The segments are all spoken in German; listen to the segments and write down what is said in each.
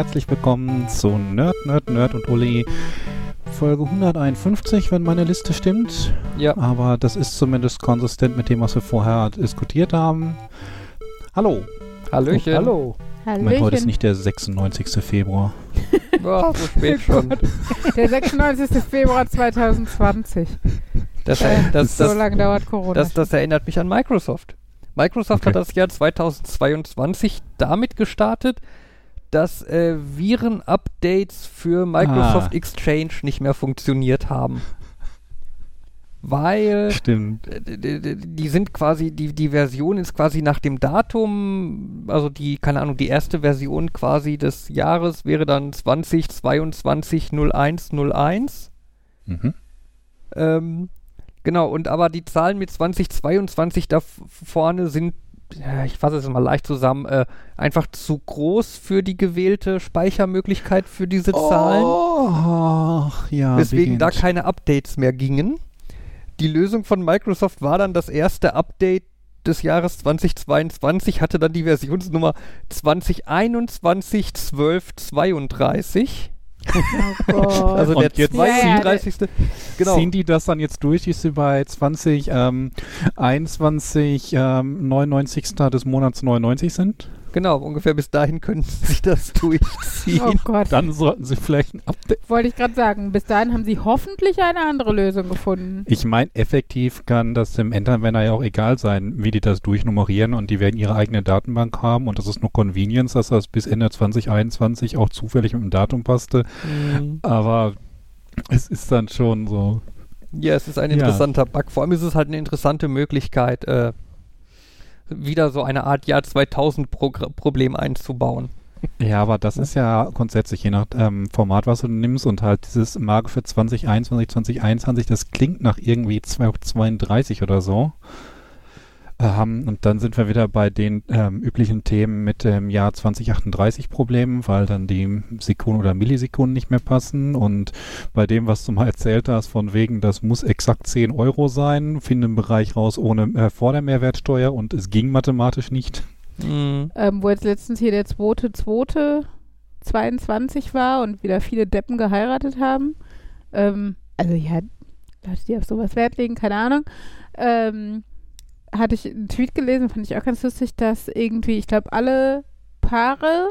herzlich willkommen zu Nerd, Nerd, Nerd und Uli. Folge 151, wenn meine Liste stimmt. Ja. Aber das ist zumindest konsistent mit dem, was wir vorher diskutiert haben. Hallo. Hallöchen. Hallo. Moment, heute ist nicht der 96. Februar. Boah, so spät schon. Der 96. Februar 2020. Das, Äh, das, so das, lange dauert Corona. das, das erinnert mich an Microsoft. Microsoft Okay. hat das Jahr 2022 damit gestartet, dass äh, Viren-Updates für Microsoft Ah. Exchange nicht mehr funktioniert haben. Weil Stimmt. äh, die sind quasi, die, die Version ist quasi nach dem Datum, also die, keine Ahnung, die erste Version quasi des Jahres wäre dann 2022 01 01. Mhm. Ähm, genau, und aber die Zahlen mit 2022 da vorne sind, ich fasse es mal leicht zusammen, äh, einfach zu groß für die gewählte Speichermöglichkeit für diese Zahlen, Oh, ja. weswegen da beginnt. keine Updates mehr gingen. Die Lösung von Microsoft war dann das erste Update des Jahres 2022, hatte dann die Versionsnummer 2021 12 32. oh. Also Und der jetzt- 32. Genau. Ziehen die das dann jetzt durch, die sie bei 20, ähm, 21, ähm, 99. des Monats 99 sind? Genau, ungefähr bis dahin können sie sich das durchziehen. oh Gott. Dann sollten sie vielleicht ein Update. Wollte ich gerade sagen, bis dahin haben sie hoffentlich eine andere Lösung gefunden. Ich meine, effektiv kann das dem Endanwender ja auch egal sein, wie die das durchnummerieren und die werden ihre eigene Datenbank haben und das ist nur Convenience, dass das bis Ende 2021 auch zufällig mit dem Datum passte. Mhm. Aber es ist dann schon so. Ja, es ist ein Ja. interessanter Bug. Vor allem ist es halt eine interessante Möglichkeit, äh, wieder so eine Art Jahr 2000 Progr Problem einzubauen. Ja, aber das ist ja grundsätzlich je nach ähm, Format, was du nimmst und halt dieses Marke für 2021, 2021, das klingt nach irgendwie 232 oder so. Ähm, und dann sind wir wieder bei den ähm, üblichen Themen mit dem Jahr 2038 Problemen, weil dann die Sekunden oder Millisekunden nicht mehr passen. Und bei dem, was du mal erzählt hast, von wegen, das muss exakt 10 Euro sein, finde im Bereich raus ohne äh, vor der Mehrwertsteuer und es ging mathematisch nicht. Mhm. Ähm, wo jetzt letztens hier der zweite, zweite 22 war und wieder viele Deppen geheiratet haben. Ähm, also ja, Leute, die auf sowas Wert legen, keine Ahnung. Ähm, hatte ich einen Tweet gelesen, fand ich auch ganz lustig, dass irgendwie, ich glaube, alle Paare,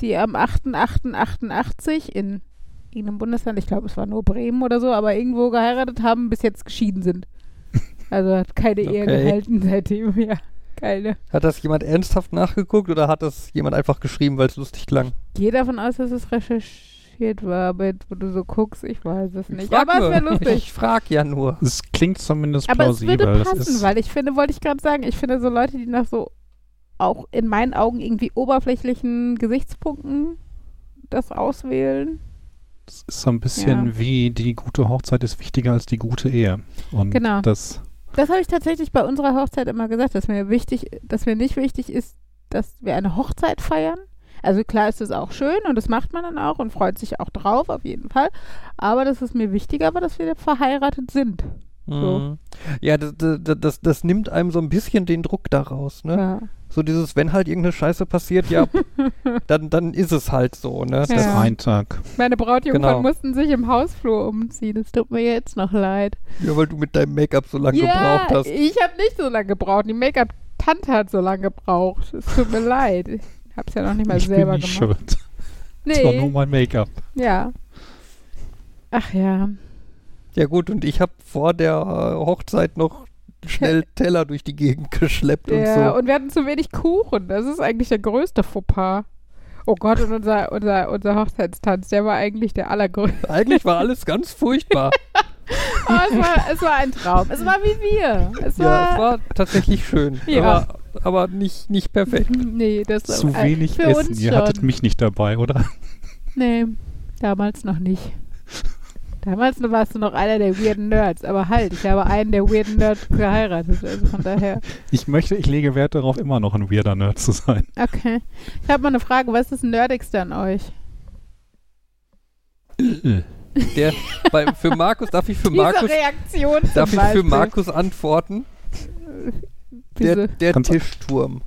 die am 8.8.88 in irgendeinem Bundesland, ich glaube, es war nur Bremen oder so, aber irgendwo geheiratet haben, bis jetzt geschieden sind. Also hat keine Ehe Okay. gehalten seitdem, ja. Keine. Hat das jemand ernsthaft nachgeguckt oder hat das jemand einfach geschrieben, weil es lustig klang? gehe davon aus, dass es recherchiert war, aber jetzt, wo du so guckst, ich weiß es nicht. Aber es nur. wäre lustig. Ich frag ja nur. Es klingt zumindest aber es plausibel. würde Das passen, ist- weil ich finde, wollte ich gerade sagen, ich finde so Leute, die nach so auch in meinen Augen irgendwie oberflächlichen Gesichtspunkten das auswählen. Es ist so ein bisschen Ja. wie die gute Hochzeit ist wichtiger als die gute Ehe. Und Genau. das Das habe ich tatsächlich bei unserer Hochzeit immer gesagt, dass mir wichtig, dass mir nicht wichtig ist, dass wir eine Hochzeit feiern. Also klar ist es auch schön und das macht man dann auch und freut sich auch drauf, auf jeden Fall. Aber das ist mir wichtiger, aber dass wir verheiratet sind. So. Mhm. Ja, das, das, das, das nimmt einem so ein bisschen den Druck daraus, ne? Ja. So dieses, wenn halt irgendeine Scheiße passiert, ja, dann, dann ist es halt so, ne? das ist ein Tag. Meine Brautjungfern Genau. mussten sich im Hausflur umziehen. Es tut mir jetzt noch leid. Ja, weil du mit deinem Make-up so lange ja, gebraucht hast. ich habe nicht so lange gebraucht. Die Make-up-Tante hat so lange gebraucht. Es tut mir leid. Es ja noch nicht mal ich bin selber nicht gemacht. schuld. Es war nur Nee, mein Make-up. ja. Ach ja. Ja gut, und ich habe vor der Hochzeit noch schnell Teller durch die Gegend geschleppt ja. und so. Und wir hatten zu wenig Kuchen. Das ist eigentlich der größte Fauxpas. Oh Gott, und unser, unser, unser Hochzeitstanz, der war eigentlich der allergrößte. Eigentlich war alles ganz furchtbar. Aber es war, es war ein Traum. Es war wie wir. Es ja, war, es war tatsächlich schön. Ja. Aber, aber nicht, nicht perfekt. Nee, das Zu äh, wenig für Essen. uns Ihr schon. hattet mich nicht dabei, oder? Nee, damals noch nicht. Damals warst du noch einer der weirden Nerds, aber halt, ich habe einen der weirden Nerds geheiratet, also von daher. Ich möchte, ich lege Wert darauf, immer noch ein weirder Nerd zu sein. Okay. Ich habe mal eine Frage, was ist das Nerdigste an euch? Der, bei, für Markus, darf ich für Diese Markus, Reaktion darf ich für Beispiel. Markus antworten? Der, der Kannst Tischturm.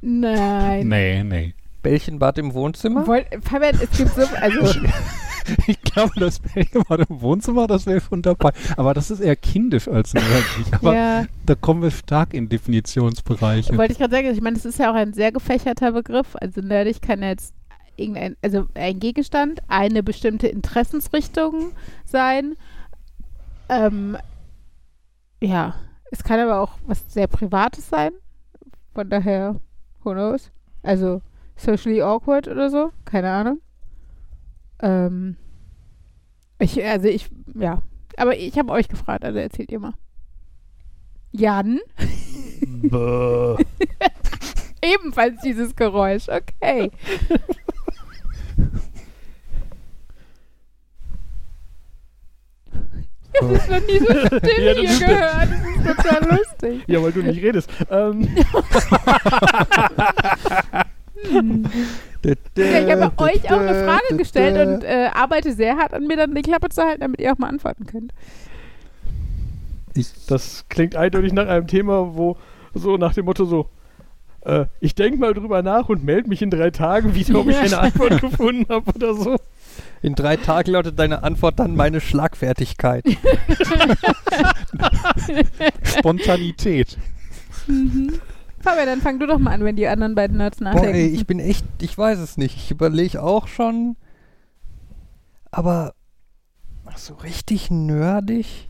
Nein. Nee, nee. Bällchenbad im Wohnzimmer? Wollt, Fabian, es gibt so, also Ich glaube, das Bällchenbad im Wohnzimmer, das wäre schon dabei. Aber das ist eher kindisch als nerdig. Aber ja, da kommen wir stark in Definitionsbereiche. wollte ich gerade sagen, ich meine, das ist ja auch ein sehr gefächerter Begriff. Also nerdig kann jetzt irgendein, also ein Gegenstand, eine bestimmte Interessensrichtung sein. Ähm, ja, es kann aber auch was sehr Privates sein. Von daher, who knows? Also socially awkward oder so, keine Ahnung. Ähm, ich, also ich, ja. Aber ich habe euch gefragt, also erzählt ihr mal. Jan? Ebenfalls dieses Geräusch, okay. habe das noch nie so still Ja, hier gehört. Das ist total lustig. Ja, weil du nicht redest. Ähm, Ja, ich habe euch auch eine Frage gestellt und äh, arbeite sehr hart an mir, dann die Klappe zu halten, damit ihr auch mal antworten könnt. das klingt eindeutig nach einem Thema, wo so nach dem Motto so, äh, ich denke mal drüber nach und melde mich in drei Tagen wieder, ob ich eine Antwort gefunden habe oder so. In drei Tagen lautet deine Antwort dann meine Schlagfertigkeit. Spontanität. Fabian, dann fang du doch mal an, wenn die anderen beiden Nerds Boah, nachdenken. ey, ich bin echt, ich weiß es nicht. Ich überlege auch schon. Aber ach, so richtig nerdig?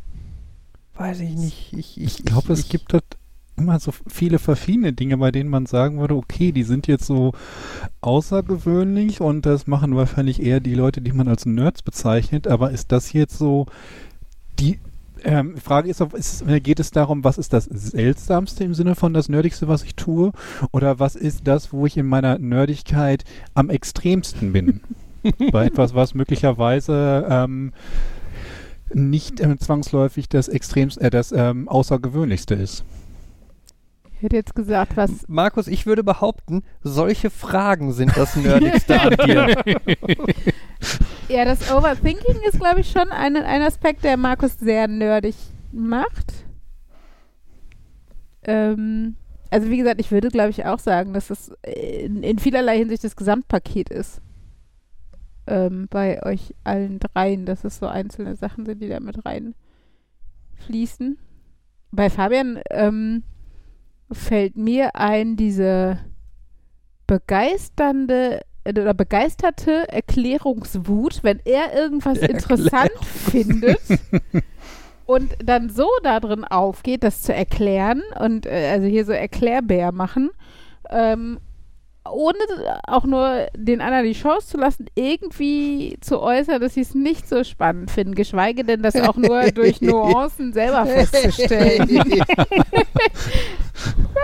Weiß ich nicht. Ich, ich, Ich glaube, es ich, gibt dort immer so viele verschiedene Dinge, bei denen man sagen würde, okay, die sind jetzt so außergewöhnlich und das machen wahrscheinlich eher die Leute, die man als Nerds bezeichnet, aber ist das jetzt so die ähm, Frage ist, ist, geht es darum, was ist das Seltsamste im Sinne von das Nerdigste, was ich tue? Oder was ist das, wo ich in meiner Nerdigkeit am extremsten bin? Bei etwas, was möglicherweise ähm, nicht ähm, zwangsläufig das extremst, äh, das ähm, Außergewöhnlichste ist. Ich hätte jetzt gesagt, was. Markus, ich würde behaupten, solche Fragen sind das Nerdigste an dir. Ja, das Overthinking ist, glaube ich, schon ein, ein Aspekt, der Markus sehr nerdig macht. Ähm, also wie gesagt, ich würde, glaube ich, auch sagen, dass es in, in vielerlei Hinsicht das Gesamtpaket ist. Ähm, bei euch allen dreien, dass es so einzelne Sachen sind, die da mit reinfließen. Bei Fabian ähm, fällt mir ein, diese begeisternde oder begeisterte Erklärungswut, wenn er irgendwas interessant findet und dann so darin aufgeht, das zu erklären und äh, also hier so Erklärbär machen, ähm, ohne auch nur den anderen die Chance zu lassen, irgendwie zu äußern, dass sie es nicht so spannend finden, geschweige denn das auch nur durch Nuancen selber festzustellen.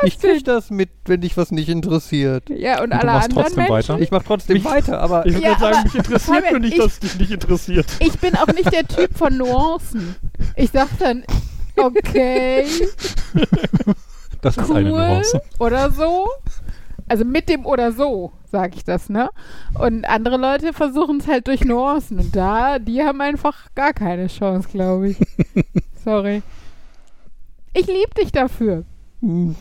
ich krieg das mit, wenn dich was nicht interessiert. Ja, und Und du alle machst anderen trotzdem Menschen. weiter? Ich mach trotzdem weiter, aber Ich würde Ja, sagen, aber mich interessiert Fabian, nur nicht, ich- dass es dich nicht interessiert. Ich bin auch nicht der Typ von Nuancen. Ich sag dann, okay, Das ist eine cool Nuance. oder so. Also mit dem oder so, sage ich das, ne? Und andere Leute versuchen es halt durch Nuancen. Und da, die haben einfach gar keine Chance, glaube ich. Sorry. Ich liebe dich dafür. Mhm.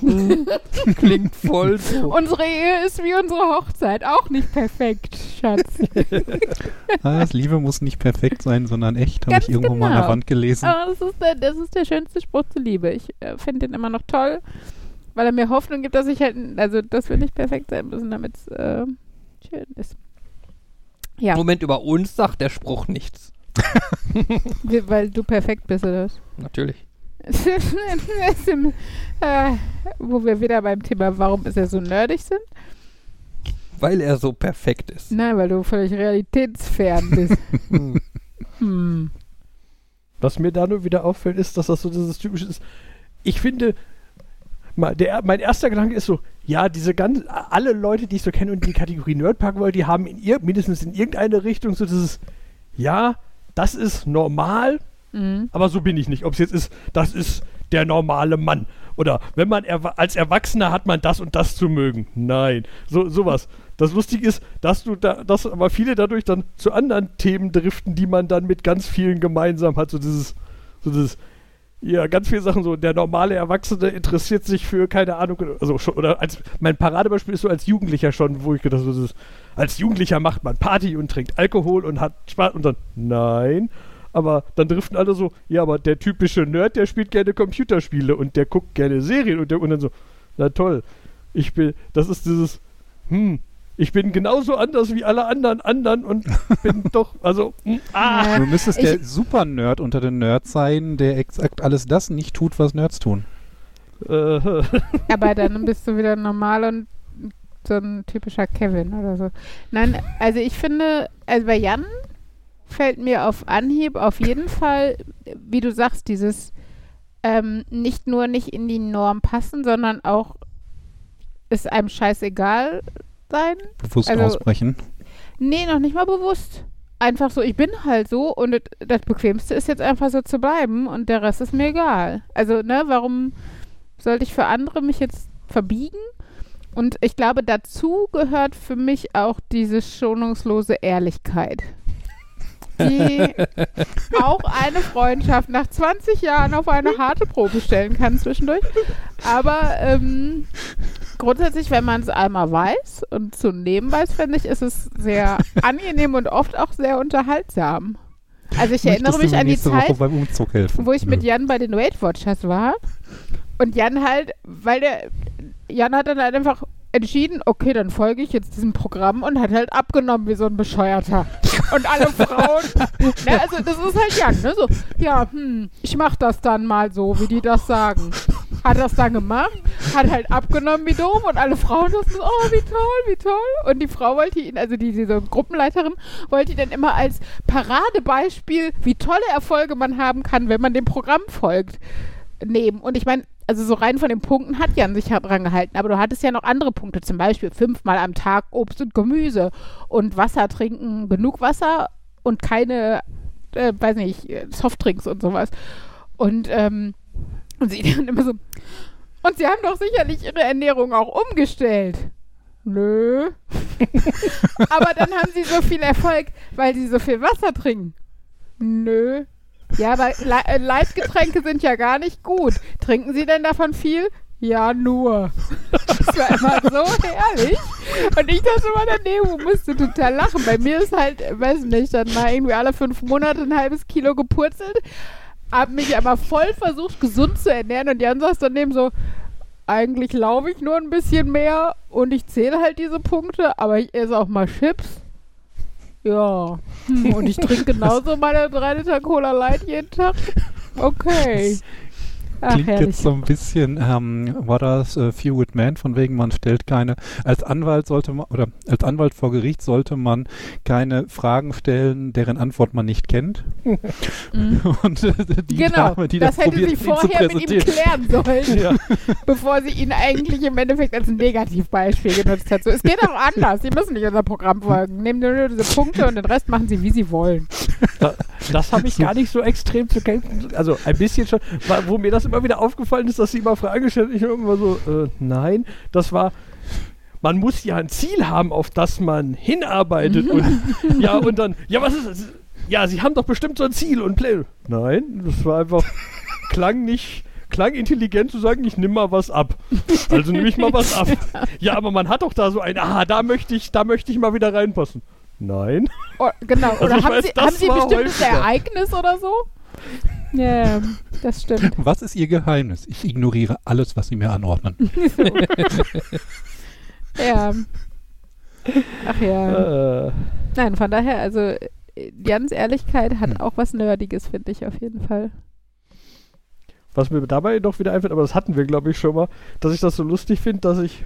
klingt voll so. Unsere Ehe ist wie unsere Hochzeit. Auch nicht perfekt, Schatz. Ah, Das Liebe muss nicht perfekt sein, sondern echt, habe ich irgendwo mal an der genau. Wand gelesen. Aber das ist der, das ist der schönste Spruch zur Liebe. Ich äh, finde den immer noch toll, weil er mir Hoffnung gibt, dass ich halt, also dass wir nicht perfekt sein müssen, damit es äh, schön ist. Ja, Moment, über uns sagt der Spruch nichts. wir, weil du perfekt bist, oder was? Natürlich. äh, wo wir wieder beim Thema, warum ist er so nerdig sind? Weil er so perfekt ist. Nein, weil du völlig realitätsfern bist. Hm. Was mir da nur wieder auffällt, ist, dass das so dieses typische ist. Ich finde, der, mein erster Gedanke ist so, ja, diese ganz, alle Leute, die ich so kenne und die Kategorie Nerd packen wollen, die haben in ir mindestens in irgendeine Richtung so dieses, ja, das ist normal, Mhm. aber so bin ich nicht. Ob es jetzt ist, das ist der normale Mann. Oder wenn man erwa als Erwachsener hat man das und das zu mögen. Nein. So, sowas. Das Lustige ist, dass du da, dass aber viele dadurch dann zu anderen Themen driften, die man dann mit ganz vielen gemeinsam hat. So dieses, so dieses, ja, ganz viele Sachen so. Der normale Erwachsene interessiert sich für, keine Ahnung, also schon, oder als, mein Paradebeispiel ist so als Jugendlicher schon, wo ich gedacht habe, als Jugendlicher macht man Party und trinkt Alkohol und hat Spaß und dann, nein. Aber dann driften alle so, ja, aber der typische Nerd, der spielt gerne Computerspiele und der guckt gerne Serien und, der, und dann so, na toll, ich bin, das ist dieses, hm, ich bin genauso anders wie alle anderen anderen und bin doch, also, hm, ah. Du müsstest Ich- der Super-Nerd unter den Nerds sein, der exakt alles das nicht tut, was Nerds tun. Aber dann bist du wieder normal und so ein typischer Kevin oder so. Nein, also ich finde, also bei Jan fällt mir auf Anhieb auf jeden Fall, wie du sagst, dieses ähm, nicht nur nicht in die Norm passen, sondern auch ist einem scheißegal sein. Bewusst Also- ausbrechen. Nee, noch nicht mal bewusst. Einfach so, ich bin halt so und das- das Bequemste ist jetzt einfach so zu bleiben und der Rest ist mir egal. Also, ne, warum sollte ich für andere mich jetzt verbiegen? Und ich glaube, dazu gehört für mich auch diese schonungslose Ehrlichkeit. Die auch eine Freundschaft nach 20 Jahren auf eine harte Probe stellen kann zwischendurch. Aber ähm, grundsätzlich, wenn man es einmal weiß und zu nehmen weiß, finde ich, ist es sehr angenehm und oft auch sehr unterhaltsam. Also ich erinnere mich an die Zeit, wo ich mit. Jan bei den Weight Watchers war. Und Jan halt, weil der, Jan hat dann halt einfach entschieden, okay, dann folge ich jetzt diesem Programm und hat halt abgenommen wie so ein Bescheuerter. Und alle Frauen, ne, also das ist halt Jan, ne, so, ja, hm, ich mach das dann mal so, wie die das sagen. Hat das dann gemacht, hat halt abgenommen wie doof und alle Frauen so, oh, wie toll, wie toll. Und die Frau wollte ihn, also die, diese Gruppenleiterin, wollte ihn dann immer als Paradebeispiel, wie tolle Erfolge man haben kann, wenn man dem Programm folgt, nehmen. Und ich meine, also so rein von den Punkten hat Jan sich ja dran gehalten, aber du hattest ja noch andere Punkte, zum Beispiel fünfmal am Tag Obst und Gemüse und Wasser trinken, genug Wasser und keine, äh, weiß nicht, Softdrinks und sowas. Und, ähm, und sie dann immer so, und sie haben doch sicherlich ihre Ernährung auch umgestellt. Nö. aber dann haben sie so viel Erfolg, weil sie so viel Wasser trinken. Nö. Ja, aber Le äh, Leitgetränke sind ja gar nicht gut. Trinken Sie denn davon viel? Ja, nur. Das war immer so herrlich. Und ich dachte immer daneben, musste total lachen. Bei mir ist halt, weiß nicht, dann mal irgendwie alle fünf Monate ein halbes Kilo gepurzelt. Hab mich aber voll versucht, gesund zu ernähren. Und Jan saß daneben so, eigentlich laufe ich nur ein bisschen mehr und ich zähle halt diese Punkte, aber ich esse auch mal Chips. Ja. Hm, und ich trinke genauso meine 3 Liter Cola Light jeden Tag. Okay. Ach, Klingt herrlich. jetzt so ein bisschen, ähm, war das äh, Few with Man, von wegen man stellt keine, als Anwalt sollte man, oder als Anwalt vor Gericht sollte man keine Fragen stellen, deren Antwort man nicht kennt. Mhm. Und äh, die genau, Dame, die das das, hätte probiert, sie vorher mit ihm klären sollen, Ja. bevor sie ihn eigentlich im Endeffekt als ein Negativbeispiel genutzt hat. So, es geht auch anders. Sie müssen nicht unser Programm folgen. Nehmen nur diese Punkte und den Rest machen sie, wie sie wollen. Da, das habe ich gar nicht so extrem zu kämpfen. Also ein bisschen schon, wo mir das immer wieder aufgefallen ist, dass sie immer Fragen haben. Ich immer so, äh, nein, das war. Man muss ja ein Ziel haben, auf das man hinarbeitet. und, ja, und dann, ja, was ist das? Ja, sie haben doch bestimmt so ein Ziel und Play. Nein, das war einfach, klang nicht, klang intelligent zu sagen, ich nehme mal was ab. Also nehme ich mal was ab. Ja, aber man hat doch da so ein, ah, da möchte ich, da möchte ich mal wieder reinpassen. Nein. Oh, genau. Also Oder haben, weiß, sie, haben Sie war bestimmtes häufiger. Ereignis oder so? Ja, das stimmt. Was ist Ihr Geheimnis? Ich ignoriere alles, was Sie mir anordnen. Ja. Ach ja. Äh, Nein, von daher, also Jans Ehrlichkeit hat Hm. auch was Nerdiges, finde ich auf jeden Fall. Was mir dabei noch wieder einfällt, aber das hatten wir, glaube ich, schon mal, dass ich das so lustig finde, dass ich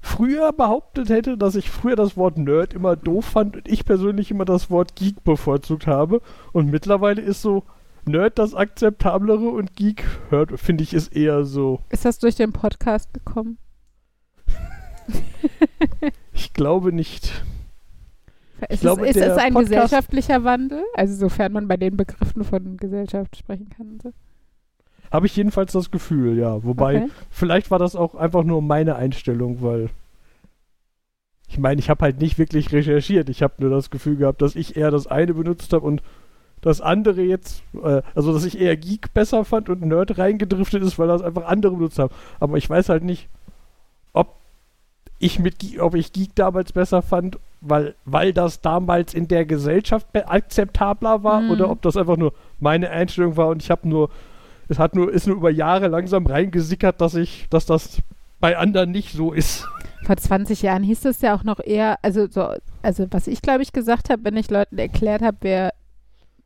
früher behauptet hätte, dass ich früher das Wort Nerd immer doof fand und ich persönlich immer das Wort Geek bevorzugt habe. Und mittlerweile ist so Nerd das akzeptablere und Geek hört, finde ich, ist eher so. Ist das durch den Podcast gekommen? Ich glaube nicht. Ist, glaube, es, ist es ein Podcast- gesellschaftlicher Wandel? Also sofern man bei den Begriffen von Gesellschaft sprechen kann. So. Habe ich jedenfalls das Gefühl, ja. Wobei, Okay. vielleicht war das auch einfach nur meine Einstellung, weil ich meine, ich habe halt nicht wirklich recherchiert. Ich habe nur das Gefühl gehabt, dass ich eher das eine benutzt habe und das andere jetzt, äh, also dass ich eher Geek besser fand und Nerd reingedriftet ist, weil das einfach andere benutzt haben. Aber ich weiß halt nicht, ob ich mit Geek, ob ich Geek damals besser fand, weil, weil das damals in der Gesellschaft akzeptabler war Mhm. oder ob das einfach nur meine Einstellung war und ich habe nur, es hat nur, ist nur über Jahre langsam reingesickert, dass ich, dass das bei anderen nicht so ist. Vor 20 Jahren hieß es ja auch noch eher, also so, also was ich glaube ich gesagt habe, wenn ich Leuten erklärt habe, wer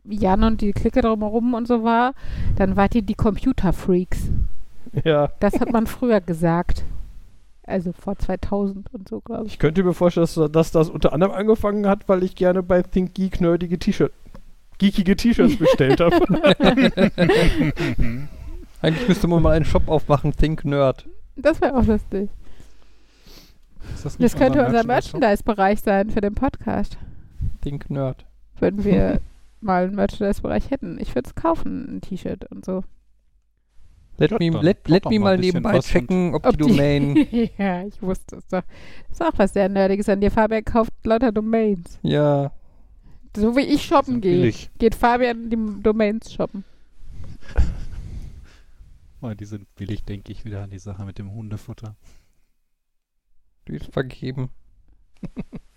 Jan und die Clique drumherum und so war, dann wart ihr die Computerfreaks. ja. Das hat man früher gesagt. Also vor 2000 und so, glaube ich. Ich könnte mir vorstellen, dass, dass das unter anderem angefangen hat, weil ich gerne bei Think Geek nerdige T-Shirt, geekige T-Shirts bestellt habe. Eigentlich müsste man mal einen Shop aufmachen, Think Nerd. Das wäre auch lustig. Ist das, Das könnte unser? Merchandise-Bereich sein für den Podcast. Think Nerd. Wenn wir mal einen Merchandise-Bereich hätten. Ich würde es kaufen, ein T-Shirt und so. Let Ja, me, let, let me mal nebenbei checken, ob, Ob die Domain. ja, ich wusste es doch. Das ist auch was sehr Nerdiges an dir. Fabian kauft lauter Domains. ja, So wie ich shoppen gehe, billig. geht Fabian die Domains shoppen. Oh, die sind billig, denke ich, wieder an die Sache mit dem Hundefutter. die ist vergeben.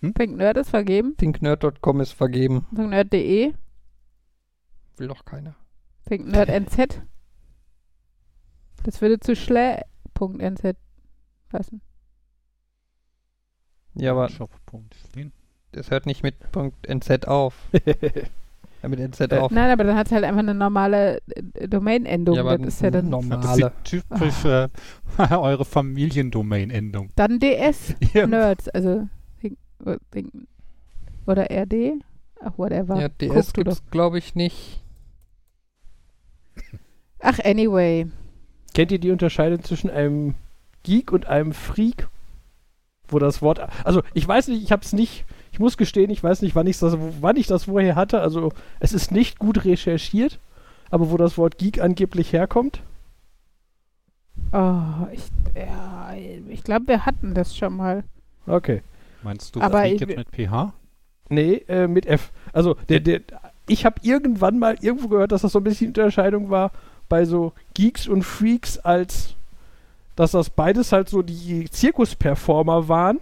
Think Nerd ist vergeben. ThinkNerd.com ist vergeben. ThinkNerd.de. Will doch keiner. ThinkNerd.nz. Das würde zu schlä.nz passen. Ja, aber es hört nicht mit .nz auf. Ja, mit NZ Äh, auf. Nein, aber dann hat es halt einfach eine normale äh, Domain-Endung. Ja, aber das ist ja dann, das normale. typisch äh, eure Familiendomain-Endung. dann DS. Ja. Nerds, also äh, oder RD. Ach, whatever. Ja, DS gibt's glaube ich nicht. Ach, anyway. Kennt ihr die Unterscheidung zwischen einem Geek und einem Freak? Wo das Wort. Also, ich weiß nicht, ich habe es nicht. Ich muss gestehen, ich weiß nicht, wann, ich's das, wann ich das woher hatte. Also, es ist nicht gut recherchiert, aber wo das Wort Geek angeblich herkommt. Oh, ich, ja, ich glaube, wir hatten das schon mal. Okay. Meinst du Aber Freak ich- jetzt mit PH? Nee, äh, mit F. Also, der, der, ich habe irgendwann mal irgendwo gehört, dass das so ein bisschen Unterscheidung war bei so Geeks und Freaks, als dass das beides halt so die Zirkusperformer waren.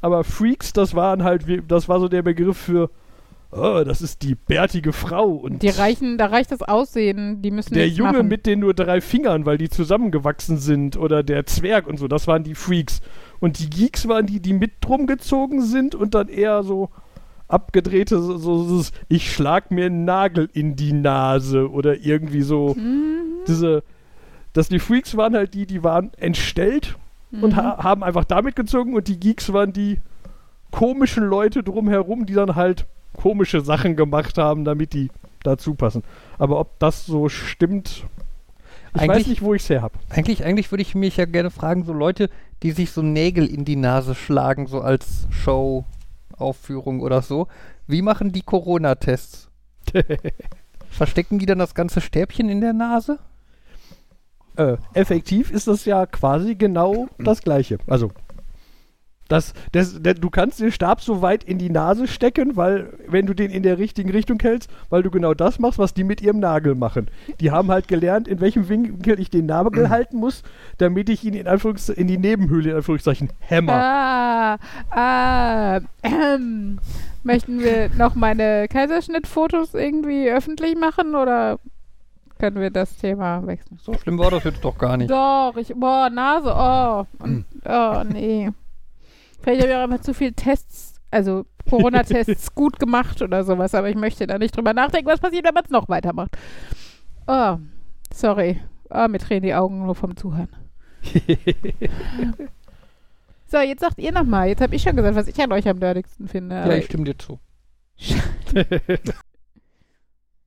Aber Freaks, das waren halt, wie- das war so der Begriff für, oh, das ist die bärtige Frau und Die reichen, da reicht das Aussehen, die müssen der Junge machen. mit den nur drei Fingern, weil die zusammengewachsen sind oder der Zwerg und so, das waren die Freaks. Und die Geeks waren die, die mit drum gezogen sind und dann eher so abgedrehte, so, so, so ich schlag mir einen Nagel in die Nase oder irgendwie so Mhm. diese, dass die Freaks waren halt die, die waren entstellt und Mhm. ha haben einfach damit gezogen und die Geeks waren die komischen Leute drumherum, die dann halt komische Sachen gemacht haben, damit die dazu passen. Aber ob das so stimmt, ich weiß Eigentlich- nicht, wo ich es her habe. Eigentlich, eigentlich würde ich mich ja gerne fragen, so Leute, die sich so Nägel in die Nase schlagen, so als Show-Aufführung oder so, wie machen die Corona-Tests? Verstecken die dann das ganze Stäbchen in der Nase? äh, effektiv ist das ja quasi genau das gleiche. Also das, das, der, du kannst den Stab so weit in die Nase stecken, weil, wenn du den in der richtigen Richtung hältst, weil du genau das machst, was die mit ihrem Nagel machen. Die haben halt gelernt, in welchem Winkel ich den Nagel halten muss, damit ich ihn in, Anführungs in die Nebenhöhle, in Anführungszeichen, hämmer. Ah, ah, ähm, möchten wir noch meine Kaiserschnittfotos irgendwie öffentlich machen oder können wir das Thema wechseln? So schlimm war das jetzt doch gar nicht. Doch, ich, boah, Nase, oh, und, oh, nee. Vielleicht habe ich auch einfach zu viel Tests, also Corona-Tests gut gemacht oder sowas, aber ich möchte da nicht drüber nachdenken, was passiert, wenn man es noch weitermacht. Oh, sorry. Oh, mir tränen die Augen nur vom Zuhören. So, jetzt sagt ihr nochmal. Jetzt habe ich schon gesagt, was ich an euch am nerdigsten finde. Ja, ich stimme dir zu.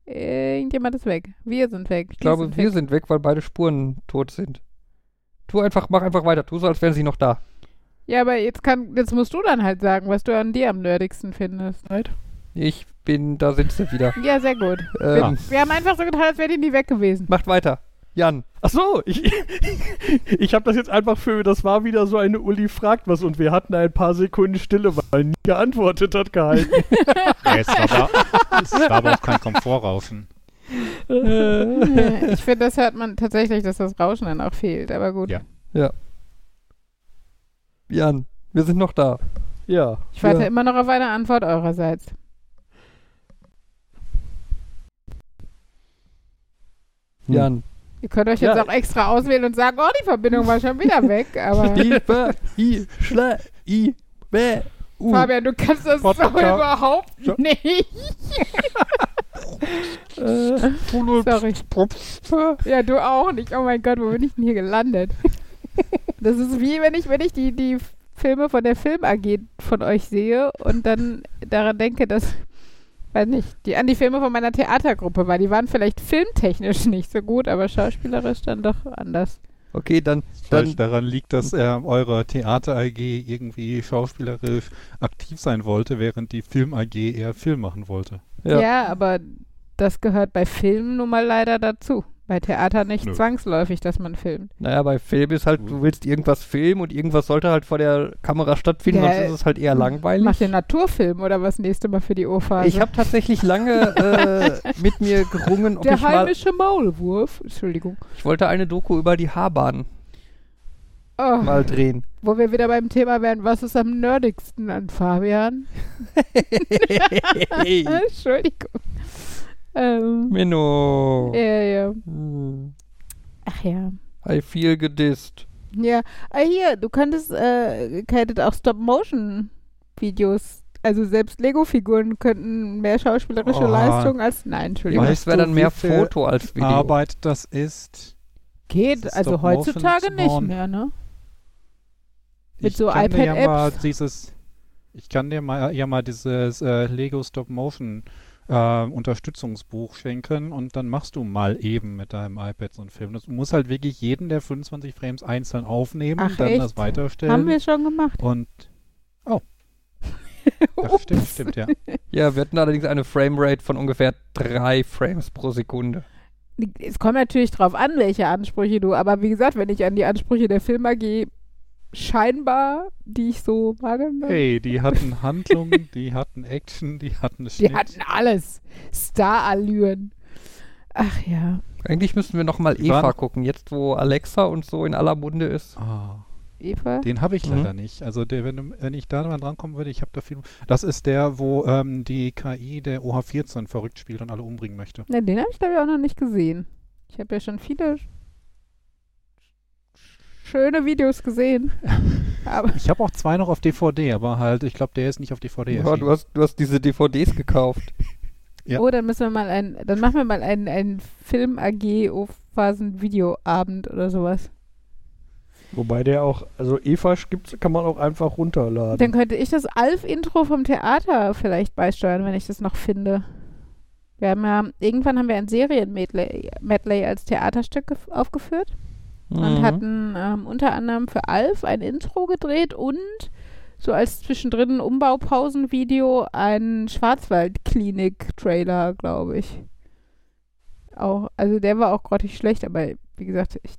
Irgendjemand ist weg. Wir sind weg. Ich glaube, wir sind weg, weil beide Spuren tot sind. Tu einfach, mach einfach weiter. Tu so, als wären sie noch da. Ja, aber jetzt kann, jetzt musst du dann halt sagen, was du an dir am nerdigsten findest. Ich bin, da sind sie wieder. Ja, sehr gut. Ähm, Wir haben einfach so getan, als wäre die nie weg gewesen. Macht weiter. Jan. Ach so, ich, ich habe das jetzt einfach für, das war wieder so eine Uli fragt was und wir hatten ein paar Sekunden Stille, weil nie geantwortet hat gehalten. Ja, es, war aber, es war aber auch kein Komfortrauschen. ich finde, das hört man tatsächlich, dass das Rauschen dann auch fehlt, aber gut. Ja. Ja. Jan, wir sind noch da. ja. Ich warte Ja. immer noch auf eine Antwort eurerseits. Hm. Jan. Ihr könnt euch Ja. jetzt auch extra auswählen und sagen, oh, die Verbindung war schon wieder weg, aber Liebe, I, Schle, I, B, U. Fabian, du kannst das so überhaupt Ja. nicht. Äh, Sorry. Ja, du auch nicht. Oh mein Gott, wo bin ich denn hier gelandet? Das ist wie wenn ich, wenn ich die, die Filme von der Film AG von euch sehe und dann daran denke, dass, weiß nicht, die an die Filme von meiner Theatergruppe war. Die waren vielleicht filmtechnisch nicht so gut, aber schauspielerisch dann doch anders. Okay, dann, Vielleicht dann daran liegt, dass äh, eure Theater AG irgendwie schauspielerisch aktiv sein wollte, während die Film AG eher Film machen wollte. Ja. Ja. aber das gehört bei Filmen nun mal leider dazu. Bei Theater nicht Nö. zwangsläufig, dass man filmt. Naja, bei Film ist halt, du willst irgendwas filmen und irgendwas sollte halt vor der Kamera stattfinden, Ja, sonst ist es halt eher langweilig. Mach den Naturfilm oder was nächste Mal für die O-Phase? Ich habe tatsächlich lange äh, mit mir gerungen, ob Der ich mal, heimische Maulwurf. Entschuldigung. ich wollte eine Doku über die Haarbahn Oh, mal drehen. wo wir wieder beim Thema wären, was ist am nerdigsten an Fabian? Entschuldigung. Ähm, Menno. ja, ja. Hm. Ach ja. I feel gedisst. Ja, ah, hier, du könntest, äh, könntet auch Stop-Motion-Videos, also selbst Lego-Figuren könnten mehr schauspielerische Oh. Leistung als, nein, Entschuldigung. aber Weißt das wäre du, dann mehr Foto als Video. Arbeit das ist. Geht, das also Stop-Motion heutzutage zu nicht mehr, ne? Mit Ich so kann dir ja iPad-Apps. mal dieses, ich kann dir mal ja mal dieses äh, Lego Stop Motion äh, Unterstützungsbuch schenken und dann machst du mal eben mit deinem iPad so einen Film. Du musst halt wirklich jeden der 25 Frames einzeln aufnehmen, Ach, dann echt? das weiterstellen. Haben wir schon gemacht. und oh. Das stimmt, stimmt, ja. Ja, wir hatten allerdings eine Framerate von ungefähr drei Frames pro Sekunde. Es kommt natürlich drauf an, welche Ansprüche du, aber wie gesagt, wenn ich an die Ansprüche der Film AG scheinbar, die ich so wahrgenommen Hey, die hatten Handlung, die hatten Action, die hatten die Schnitt. hatten alles. Star-Allüren. Ach ja. Eigentlich müssten wir noch mal Die Eva waren- gucken, jetzt wo Alexa und so in aller Munde ist. Ah. Eva? Den habe ich Mhm. leider nicht. Also der, wenn, du- wenn ich da mal drankommen würde, ich habe da viel. Das ist der, wo ähm, die KI der OH14 verrückt spielt und alle umbringen möchte. Ne, den habe ich glaube ich auch noch nicht gesehen. Ich habe ja schon viele schöne Videos gesehen. aber Ich habe auch zwei noch auf DVD, aber halt, ich glaube, der ist nicht auf DVD Ja, du, hast, du hast diese DVDs gekauft. Ja. oh, dann müssen wir mal ein, dann machen wir mal einen, einen Film AG O-Phasen Videoabend oder sowas. Wobei der auch, also Eva gibt's, kann man auch einfach runterladen. Dann könnte ich das Alf-Intro vom Theater vielleicht beisteuern, wenn ich das noch finde. Wir haben ja, irgendwann haben wir ein Serien-Medley Medley als Theaterstück gef- aufgeführt und Mhm. hatten ähm, unter anderem für Alf ein Intro gedreht und so als zwischendrin Umbaupausenvideo ein Schwarzwald-Klinik-Trailer, glaube ich. Auch, also der war auch grottig schlecht, aber wie gesagt, ich,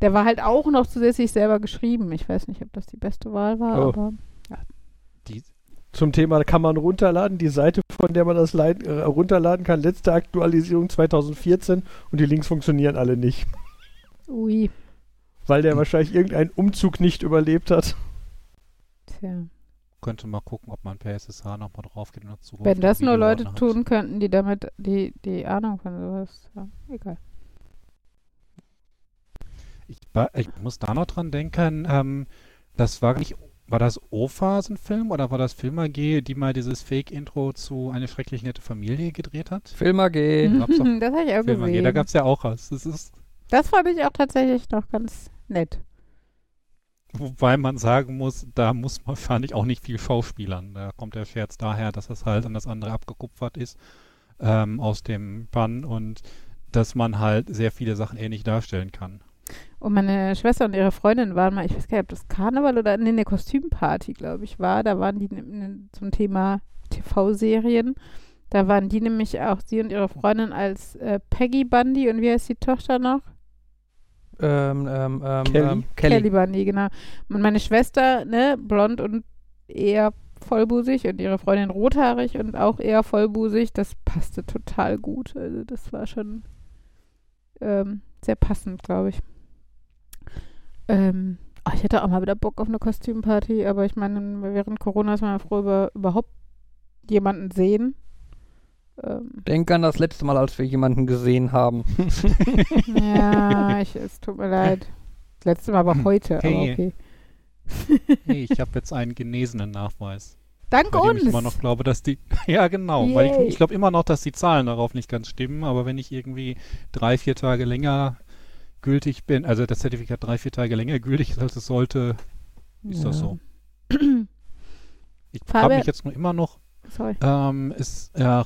der war halt auch noch zusätzlich selber geschrieben. Ich weiß nicht, ob das die beste Wahl war, Oh. aber Die, Zum Thema kann man runterladen, die Seite, von der man das leid, äh, runterladen kann, letzte Aktualisierung 2014 und die Links funktionieren alle nicht, ui, weil der wahrscheinlich irgendeinen Umzug nicht überlebt hat. tja. könnte mal gucken, ob man per SSH nochmal drauf geht und Zugriff Wenn das nur Leute hat. tun könnten, die damit die, die Ahnung von sowas haben. Egal. Ich, ich muss da noch dran denken, ähm, das war nicht, war das O-Phasen-Film oder war das Film AG, die mal dieses Fake-Intro zu Eine schrecklich nette Familie gedreht hat? Film AG. Das habe ich auch Film AG, gesehen. da gab es ja auch was. Das ist, das fand ich auch tatsächlich noch ganz nett. wobei man sagen muss, da muss man, fand ich auch nicht viel Schauspielern. Da kommt der Scherz daher, dass das halt an das andere abgekupfert ist ähm, aus dem Bann und dass man halt sehr viele Sachen ähnlich darstellen kann. Und meine Schwester und ihre Freundin waren mal, ich weiß gar nicht, ob das Karneval oder nee, eine Kostümparty, glaube ich, war. Da waren die zum Thema TV-Serien. Da waren die nämlich auch, sie und ihre Freundin als äh, Peggy Bundy und wie heißt die Tochter noch? Ähm, ähm, ähm, Kelly? ähm, Kelly. Kelly. Bundy, genau. Und meine Schwester, ne, blond und eher vollbusig und ihre Freundin rothaarig und auch eher vollbusig. Das passte total gut. Also das war schon ähm, sehr passend, glaube ich. Ähm, oh, ich hätte auch mal wieder Bock auf eine Kostümparty, aber ich meine, während Corona ist man ja froh über überhaupt jemanden sehen. Ähm, Denk an das letzte Mal, als wir jemanden gesehen haben. ja, ich, es tut mir leid. Das letzte Mal war heute, aber Hey. okay. Hey, ich habe jetzt einen genesenen Nachweis. Dank dem uns! ich immer noch glaube, dass die. Ja, genau. Weil Yay. ich, ich glaube immer noch, dass die Zahlen darauf nicht ganz stimmen. Aber wenn ich irgendwie drei, vier Tage länger gültig bin, also das Zertifikat drei, vier Tage länger gültig ist, als es sollte, ist das Ja. so. Ich frage Fabian- mich jetzt nur immer noch, Sorry. ähm, ist, ja,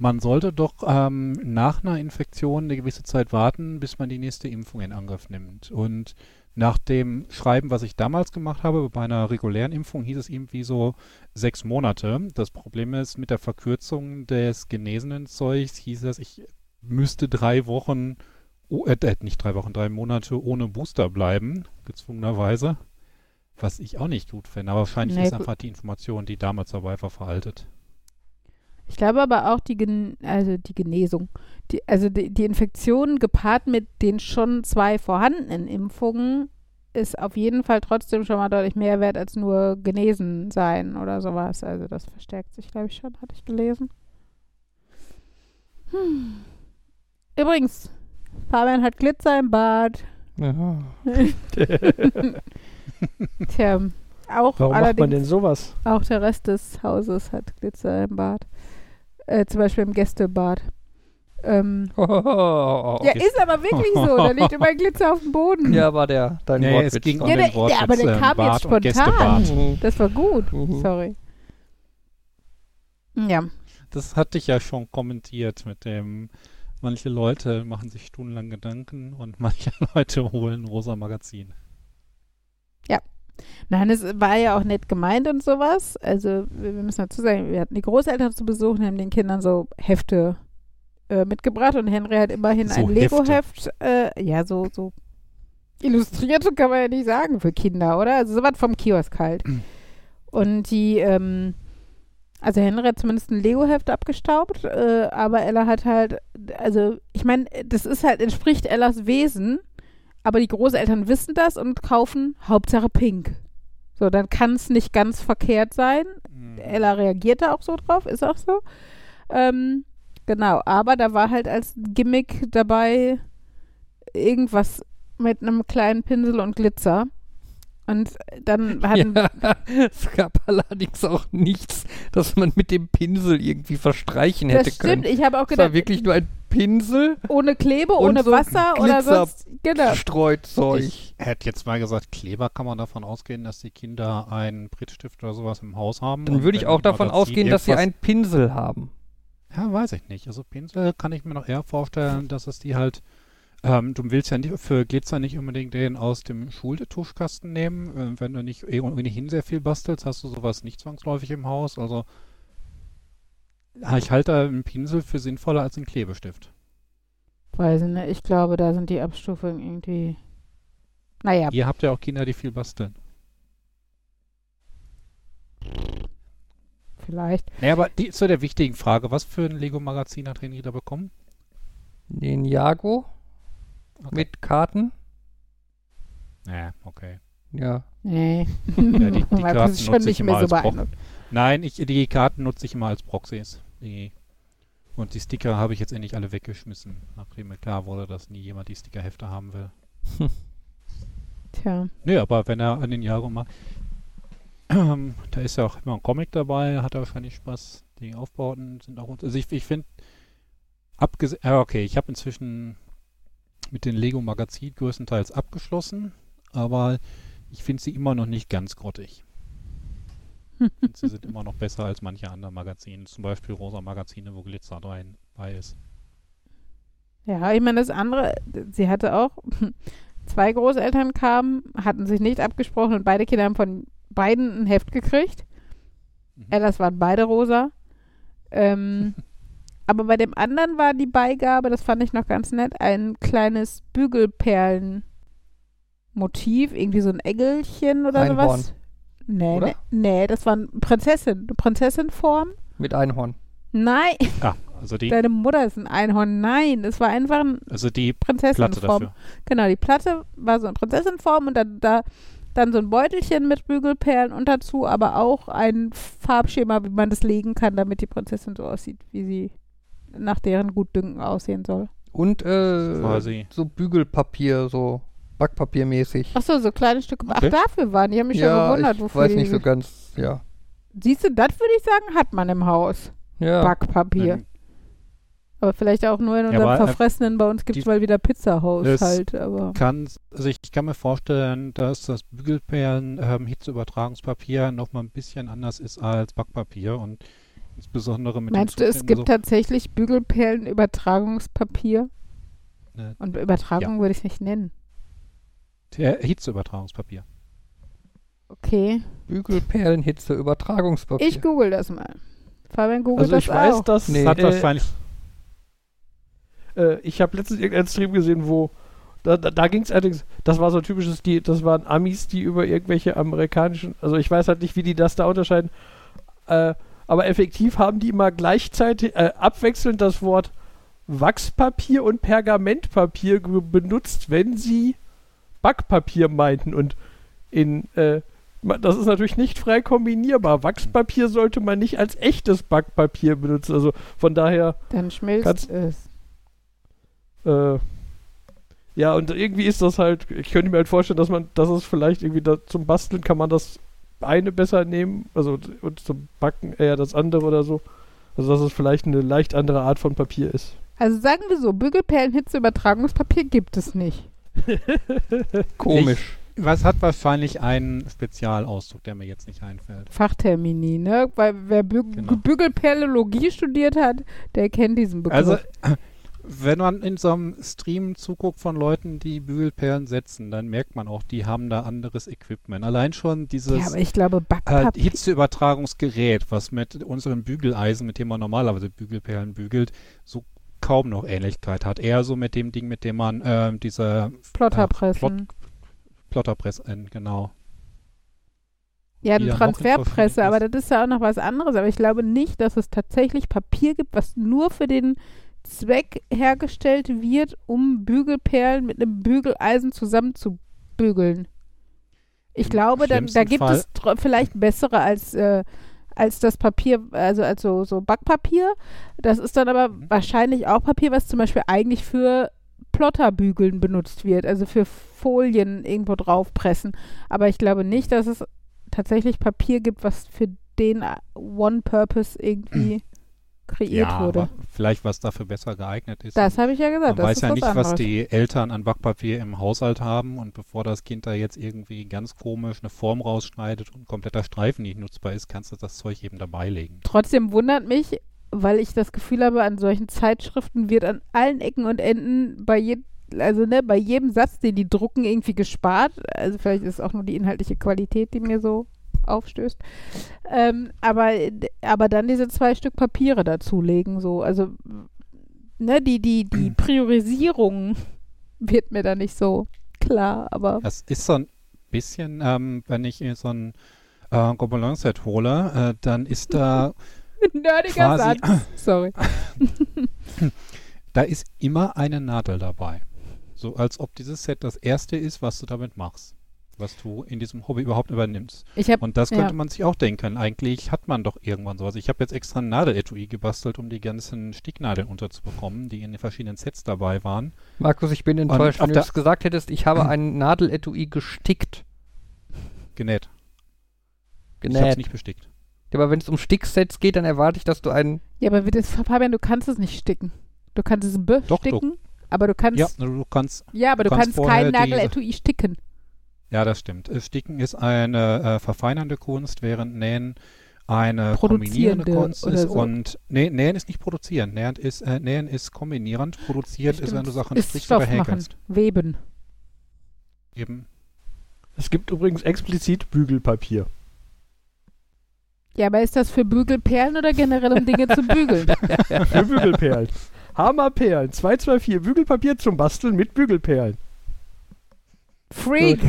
man sollte doch ähm, nach einer Infektion eine gewisse Zeit warten, bis man die nächste Impfung in Angriff nimmt. Und nach dem Schreiben, was ich damals gemacht habe, bei einer regulären Impfung, hieß es irgendwie so sechs Monate. Das Problem ist, mit der Verkürzung des genesenen Zeugs hieß es, ich müsste drei Wochen, oh, äh, äh, nicht drei Wochen, drei Monate ohne Booster bleiben, gezwungenerweise. Was ich auch nicht gut finde. Aber wahrscheinlich Nee, ist einfach die Information, die damals dabei war, veraltet. Ich glaube aber auch die, Gen also die Genesung, die, also die, die Infektion gepaart mit den schon zwei vorhandenen Impfungen ist auf jeden Fall trotzdem schon mal deutlich mehr wert als nur genesen sein oder sowas. Also das verstärkt sich, glaube ich, schon, hatte ich gelesen. Hm. Übrigens, Fabian hat Glitzer im Bad. Ja. Tja, auch Warum macht man denn sowas? auch der Rest des Hauses hat Glitzer im Bad. Äh, zum Beispiel im Gästebad. Ähm, ja, Ja, ist aber wirklich so. Da liegt immer Glitzer auf dem Boden. war der dein Nee, Wortwitz es ging um Ja, den der- Wortwitz, der- aber der ähm, kam Bad jetzt spontan. Das war gut. Mhm. Sorry. Ja. Das hatte ich ja schon kommentiert mit dem, manche Leute machen sich stundenlang Gedanken und manche Leute holen rosa Magazin. Nein, es war ja auch nett gemeint und sowas. Also, wir müssen dazu sagen, wir hatten die Großeltern zu Besuch und haben den Kindern so Hefte äh, mitgebracht und Henry hat immerhin So ein Lego-Heft. Äh, ja, so, so illustrierte kann man ja nicht sagen für Kinder, oder? Also, sowas vom Kiosk halt. Und die, ähm, also Henry hat zumindest ein Lego-Heft abgestaubt, äh, aber Ella hat halt, also ich meine, das ist halt, entspricht Ellas Wesen, aber die Großeltern wissen das und kaufen Hauptsache pink. So, dann kann es nicht ganz verkehrt sein. Ella reagiert da auch so drauf, ist auch so. Ähm, genau, aber da war halt als Gimmick dabei irgendwas mit einem kleinen Pinsel und Glitzer. Und dann hatten Ja, es gab allerdings auch nichts, das man mit dem Pinsel irgendwie verstreichen hätte das stimmt, können. ich habe auch Es war gedacht, wirklich nur ein Pinsel, ohne Klebe, und ohne so Wasser oder Glitzer- sonst. Genau. Streutzeug. Ich hätte jetzt mal gesagt, Kleber kann man davon ausgehen, dass die Kinder einen Brittstift oder sowas im Haus haben. Dann würde ich auch davon ausgehen, dass sie einen Pinsel haben. Ja, weiß ich nicht. Also Pinsel kann ich mir noch eher vorstellen, dass es die halt. Ähm, du willst ja nicht für Glitzer nicht unbedingt den aus dem Schultuschkasten nehmen. Ähm, wenn du nicht eh ohnehin sehr viel bastelst, hast du sowas nicht zwangsläufig im Haus. Also ich halte da einen Pinsel für sinnvoller als einen Klebestift. Weiß ich nicht, ich glaube, da sind die Abstufungen irgendwie. Naja, Ihr habt ja auch Kinder, die viel basteln. vielleicht. Nee, aber die zu der wichtigen Frage, was für ein Lego-Magazin hat René da bekommen? Den Jago Okay. mit Karten. Ja, okay. Ja. Nee. Ja, die, die Karten nutze nicht ich immer mehr so als Pro beeindruckt. Nein, ich, die Karten nutze ich immer als Proxys. Die, und die Sticker habe ich jetzt endlich alle weggeschmissen, nachdem mir klar wurde, dass nie jemand die Stickerhefte haben will. Tja. Nö, aber wenn er an den Jahren macht, ähm, da ist ja auch immer ein Comic dabei, hat er wahrscheinlich Spaß. Die Aufbauten sind auch, also ich, ich finde, abgesehen, ja okay, ich habe inzwischen mit den Lego Magazin größtenteils abgeschlossen, aber ich finde sie immer noch nicht ganz grottig. Sie sind immer noch besser als manche andere Magazine, zum Beispiel rosa Magazine, wo Glitzer rein bei ist. Ja, ich meine, das andere, sie hatte auch, zwei Großeltern kamen, hatten sich nicht abgesprochen und beide Kinder haben von beiden ein Heft gekriegt. Mhm. Ellas waren beide rosa. Ähm, aber bei dem anderen war die Beigabe, das fand ich noch ganz nett, ein kleines Bügelperlen-Motiv, irgendwie so ein Engelchen oder Einhorn. sowas. Nee, Oder? nee, nee, das war eine Prinzessin, eine Prinzessinform. Mit Einhorn. Nein, Ah, also die, deine Mutter ist ein Einhorn. Nein, es war einfach ein also die Platte Prinzessinform. dafür. Genau, die Platte war so eine Prinzessinform und dann, da, dann so ein Beutelchen mit Bügelperlen und dazu aber auch ein Farbschema, wie man das legen kann, damit die Prinzessin so aussieht, wie sie nach deren Gutdünken aussehen soll. Und äh, Quasi. so Bügelpapier, so Backpapiermäßig. Achso, so kleine Stücke. Okay. Ach, dafür waren die. Ich habe mich ja, schon gewundert, ich wofür weiß die. nicht so ganz, ja. Siehst du, das würde ich sagen, hat man im Haus. Ja, Backpapier. Ähm, Aber vielleicht auch nur in Ja, unserem aber, äh, Verfressenen. Bei uns gibt es mal wieder Pizzahaus Es- halt. Aber kann, also ich kann mir vorstellen, dass das Bügelperlen ähm, Hitzeübertragungspapier noch mal ein bisschen anders ist als Backpapier und insbesondere mit meinst du, es gibt so, tatsächlich Bügelperlen-Übertragungspapier? äh, Und Übertragung würde ich es nicht nennen. der Hitzeübertragungspapier. Okay. Bügelperlen, Hitze, Übertragungspapier. Ich google das mal. Fabian googelt Also das ich weiß, auch. dass Nee. Hat äh, wahrscheinlich äh, ich habe letztens irgendeinen Stream gesehen, wo da, da, da ging es allerdings, das war so ein typisches, die, das waren Amis, die über irgendwelche amerikanischen, also ich weiß halt nicht, wie die das da unterscheiden, äh, aber effektiv haben die immer gleichzeitig, äh, abwechselnd das Wort Wachspapier und Pergamentpapier benutzt, wenn sie Backpapier meinten und in, äh, das ist natürlich nicht frei kombinierbar. Wachspapier sollte man nicht als echtes Backpapier benutzen. Also von daher Dann schmilzt es. äh, ja, und irgendwie ist das halt, ich könnte mir halt vorstellen, dass man, dass es vielleicht irgendwie da, zum Basteln kann man das eine besser nehmen, also und zum Backen eher das andere oder so. Also dass es vielleicht eine leicht andere Art von Papier ist. Also sagen wir so, Bügelperlen-Hitzeübertragungspapier gibt es nicht. Komisch. was hat wahrscheinlich einen Spezialausdruck, der mir jetzt nicht einfällt. Fachtermini, ne? Weil wer Bü Genau. Bügelperlologie studiert hat, der kennt diesen Begriff. Also wenn man in so einem Stream zuguckt von Leuten, die Bügelperlen setzen, dann merkt man auch, die haben da anderes Equipment. Allein schon dieses ja, aber ich glaube, äh. Hitzeübertragungsgerät, was mit unseren Bügeleisen, mit dem man normalerweise Bügelperlen bügelt, so kaum noch Ähnlichkeit hat. Eher so mit dem Ding, mit dem man ähm, diese Plotterpressen. Plotterpressen, genau. ja, eine Transferpresse, aber das ist ja auch noch was anderes. Aber ich glaube nicht, dass es tatsächlich Papier gibt, was nur für den Zweck hergestellt wird, um Bügelperlen mit einem Bügeleisen zusammenzubügeln. Ich Im glaube, da schlimmsten gibt Fall- es vielleicht bessere als, äh, als das Papier, also als so, so Backpapier. Das ist dann aber Mhm. wahrscheinlich auch Papier, was zum Beispiel eigentlich für Plotterbügeln benutzt wird, also für Folien irgendwo draufpressen. Aber ich glaube nicht, dass es tatsächlich Papier gibt, was für den äh, One-Purpose irgendwie kreiert ja, wurde. aber vielleicht was dafür besser geeignet ist. Das habe ich ja gesagt. Man weiß ja nicht, was die Eltern an Backpapier im Haushalt haben und bevor das Kind da jetzt irgendwie ganz komisch eine Form rausschneidet und ein kompletter Streifen nicht nutzbar ist, kannst du das Zeug eben dabei legen. Trotzdem wundert mich, weil ich das Gefühl habe, an solchen Zeitschriften wird an allen Ecken und Enden bei jedem also ne, bei jedem Satz, den die drucken, irgendwie gespart. Also vielleicht ist es auch nur die inhaltliche Qualität, die mir so aufstößt. Ähm, aber, aber dann diese zwei Stück Papiere dazulegen, so, also ne, die, die, die Priorisierung wird mir da nicht so klar, aber Das ist so ein bisschen, ähm, wenn ich so ein äh, Gobelin-Set hole, äh, dann ist da, nerdiger Quasi- Satz. Sorry. da ist immer eine Nadel dabei. So als ob dieses Set das erste ist, was du damit machst. Was du in diesem Hobby überhaupt übernimmst. Ich habe Und das könnte Ja. man sich auch denken. Eigentlich hat man doch irgendwann sowas. Ich habe jetzt extra ein Nadeletui gebastelt, um die ganzen Sticknadeln unterzubekommen, die in den verschiedenen Sets dabei waren. Markus, ich bin enttäuscht, wenn du der- jetzt gesagt hättest, ich habe ein Nadeletui gestickt. Genäht. Ich habe es Genäht. nicht bestickt. Ja, aber wenn es um Sticksets geht, dann erwarte ich, dass du einen. Ja, aber wie das, Fabian, du kannst es nicht sticken. Du kannst es besticken, aber du kannst, Ja, ja, du kannst. aber du du kannst, kannst kein vorher diese- Nageletui sticken. Ja, das stimmt. Äh, Sticken ist eine äh, verfeinernde Kunst, während Nähen eine kombinierende Kunst oder ist. so. Und nee, Nähen ist nicht produzieren. Nähen ist, äh, Nähen ist kombinierend. Produziert ist, wenn du Sachen ist strichst oder Stoff machen, häkelst. weben. Eben. Es gibt übrigens explizit Bügelpapier. Ja, aber ist das für Bügelperlen oder generell um Dinge zu bügeln? Für Bügelperlen. Hammerperlen. 224 Bügelpapier zum Basteln mit Bügelperlen. Freak!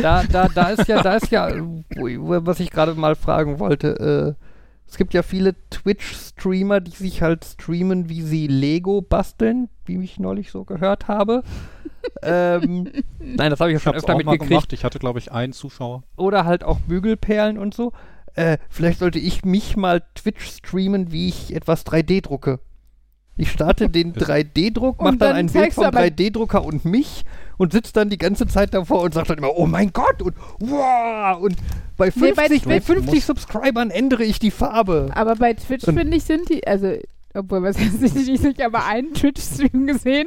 Da, da, da ist ja, da ist ja, was ich gerade mal fragen wollte, äh, es gibt ja viele Twitch-Streamer, die sich halt streamen, wie sie Lego basteln, wie ich neulich so gehört habe. ähm, nein, das habe ich ja Ich schon es öfter mitgekriegt. gemacht. Ich hatte, glaube ich, einen Zuschauer. Oder halt auch Bügelperlen und so. Äh, vielleicht sollte ich mich mal Twitch streamen, wie ich etwas 3D drucke. Ich starte den 3D-Druck, Und mache dann dann ein Bild vom aber- 3D-Drucker und mich und sitze dann die ganze Zeit davor und sage dann immer, oh mein Gott und wow und bei Nee, 50, bei bei Twitch 50 musst- Subscribern ändere ich die Farbe. Aber bei Twitch, finde ich, sind die, also, obwohl, was heißt nicht, ich nicht, aber einen Twitch-Stream gesehen.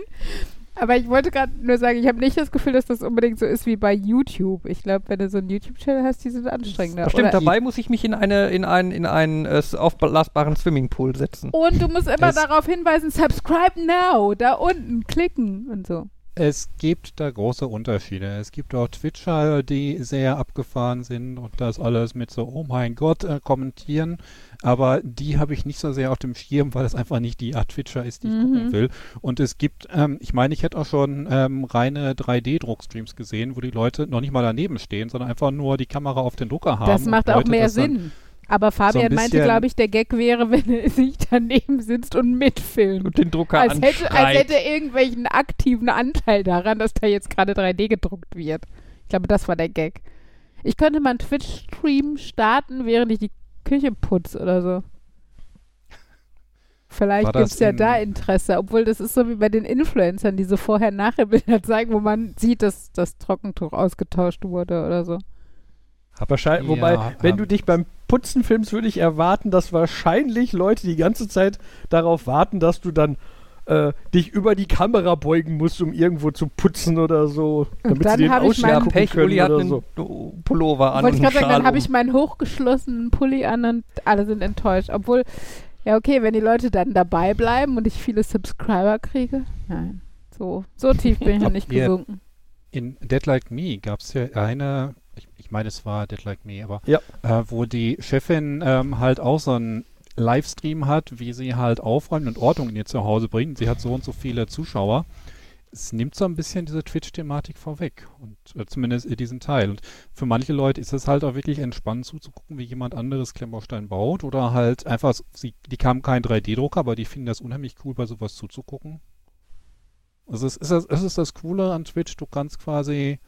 Aber ich wollte gerade nur sagen, ich habe nicht das Gefühl, dass das unbedingt so ist wie bei YouTube. Ich glaube, wenn du so einen YouTube-Channel hast, die sind anstrengender. Stimmt, dabei muss ich mich in eine in einen in einen äh, aufblasbaren Swimmingpool setzen. Und du musst immer darauf hinweisen, subscribe now, da unten klicken und so. Es gibt da große Unterschiede. Es gibt auch Twitcher, die sehr abgefahren sind und das alles mit so, oh mein Gott, äh, kommentieren. Aber die habe ich nicht so sehr auf dem Schirm, weil das einfach nicht die Art Twitcher ist, die ich Mhm. gucken will. Und es gibt, ähm, ich meine, ich hätte auch schon ähm, reine 3D-Druckstreams gesehen, wo die Leute noch nicht mal daneben stehen, sondern einfach nur die Kamera auf den Drucker haben. Das macht auch mehr Sinn. Aber Fabian meinte, bisschen- glaube ich, der Gag wäre, wenn er sich daneben sitzt und mitfilmt. Und den Drucker Als hätte, als hätte er irgendwelchen aktiven Anteil daran, dass da jetzt gerade 3D gedruckt wird. Ich glaube, das war der Gag. Ich könnte mal einen Twitch-Stream starten, während ich die Küche putze oder so. Vielleicht gibt es ja in- da Interesse, obwohl das ist so wie bei den Influencern, diese Vorher-Nachher-Bilder zeigen, wo man sieht, dass das Trockentuch ausgetauscht wurde oder so. Wahrscheinlich, Ja, wobei, wenn ähm, du dich beim Putzen filmst, würde ich erwarten, dass wahrscheinlich Leute die ganze Zeit darauf warten, dass du dann äh, dich über die Kamera beugen musst, um irgendwo zu putzen oder so. Damit dann sie den ja, gucken Pech, können Uli hat oder einen so. Do- Pullover an Wollte ich und gerade sagen, dann habe ich meinen hochgeschlossenen Pulli an und alle sind enttäuscht. Obwohl, ja okay, wenn die Leute dann dabei bleiben und ich viele Subscriber kriege. Nein, so, so tief bin ich noch nicht Ja. gesunken. In Dead Like Me gab es ja eine, ich, meine, es war Dead Like Me, aber Ja. äh, wo die Chefin ähm, halt auch so einen Livestream hat, wie sie halt aufräumt und Ordnung in ihr Zuhause bringt. Sie hat so und so viele Zuschauer. Es nimmt so ein bisschen diese Twitch-Thematik vorweg und äh, zumindest in diesen Teil. Und für manche Leute ist es halt auch wirklich entspannend zuzugucken, wie jemand anderes Klemmbaustein baut oder halt einfach, sie, die haben keinen 3D-Drucker, aber die finden das unheimlich cool, bei sowas zuzugucken. Also es ist, das, es ist das Coole an Twitch, du kannst quasi,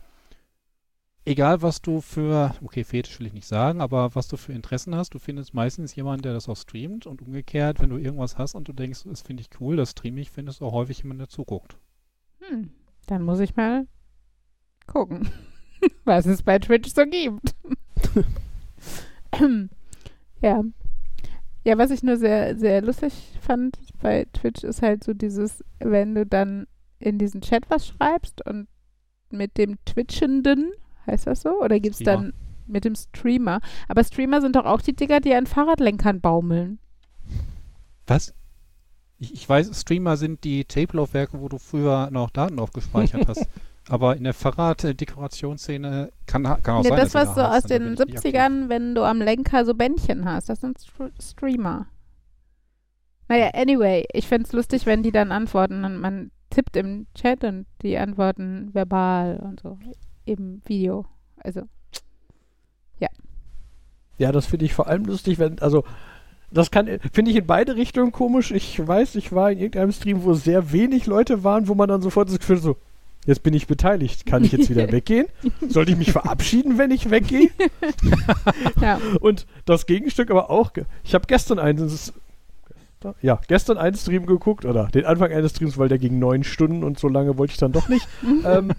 egal was du für, okay, Fetisch will ich nicht sagen, aber was du für Interessen hast, du findest meistens jemanden, der das auch streamt und umgekehrt, wenn du irgendwas hast und du denkst, das finde ich cool, das streame ich, findest du auch häufig jemanden, der zuguckt. Hm, dann muss ich mal gucken, was es bei Twitch so gibt. ja. Ja, was ich nur sehr, sehr lustig fand bei Twitch ist halt so dieses, wenn du dann in diesen Chat was schreibst und mit dem Twitchenden, heißt das so? Oder gibt es dann mit dem Streamer? Aber Streamer sind doch auch die Dinger, die an Fahrradlenkern baumeln. Was? Ich, ich weiß, Streamer sind die Tape-Laufwerke, wo du früher noch Daten drauf gespeichert hast. Aber in der Fahrrad-Dekorationsszene kann, kann auch Nee, sein, das was so aus den bin ich nicht aktiv. 70ern, wenn du am Lenker so Bändchen hast. Das sind Str Streamer. Naja, anyway, ich find's lustig, wenn die dann antworten und man tippt im Chat und die antworten verbal und so im Video. Also, Ja, das finde ich vor allem lustig, wenn, also, das kann, finde ich in beide Richtungen komisch. Ich weiß, ich war in irgendeinem Stream, wo sehr wenig Leute waren, wo man dann sofort das Gefühl so, jetzt bin ich beteiligt. Kann ich jetzt wieder weggehen? Sollte ich mich verabschieden, wenn ich weggehe? ja. Und das Gegenstück aber auch, ich habe gestern einen, ja, gestern einen Stream geguckt, oder den Anfang eines Streams, weil der ging neun Stunden und so lange wollte ich dann doch nicht. ähm,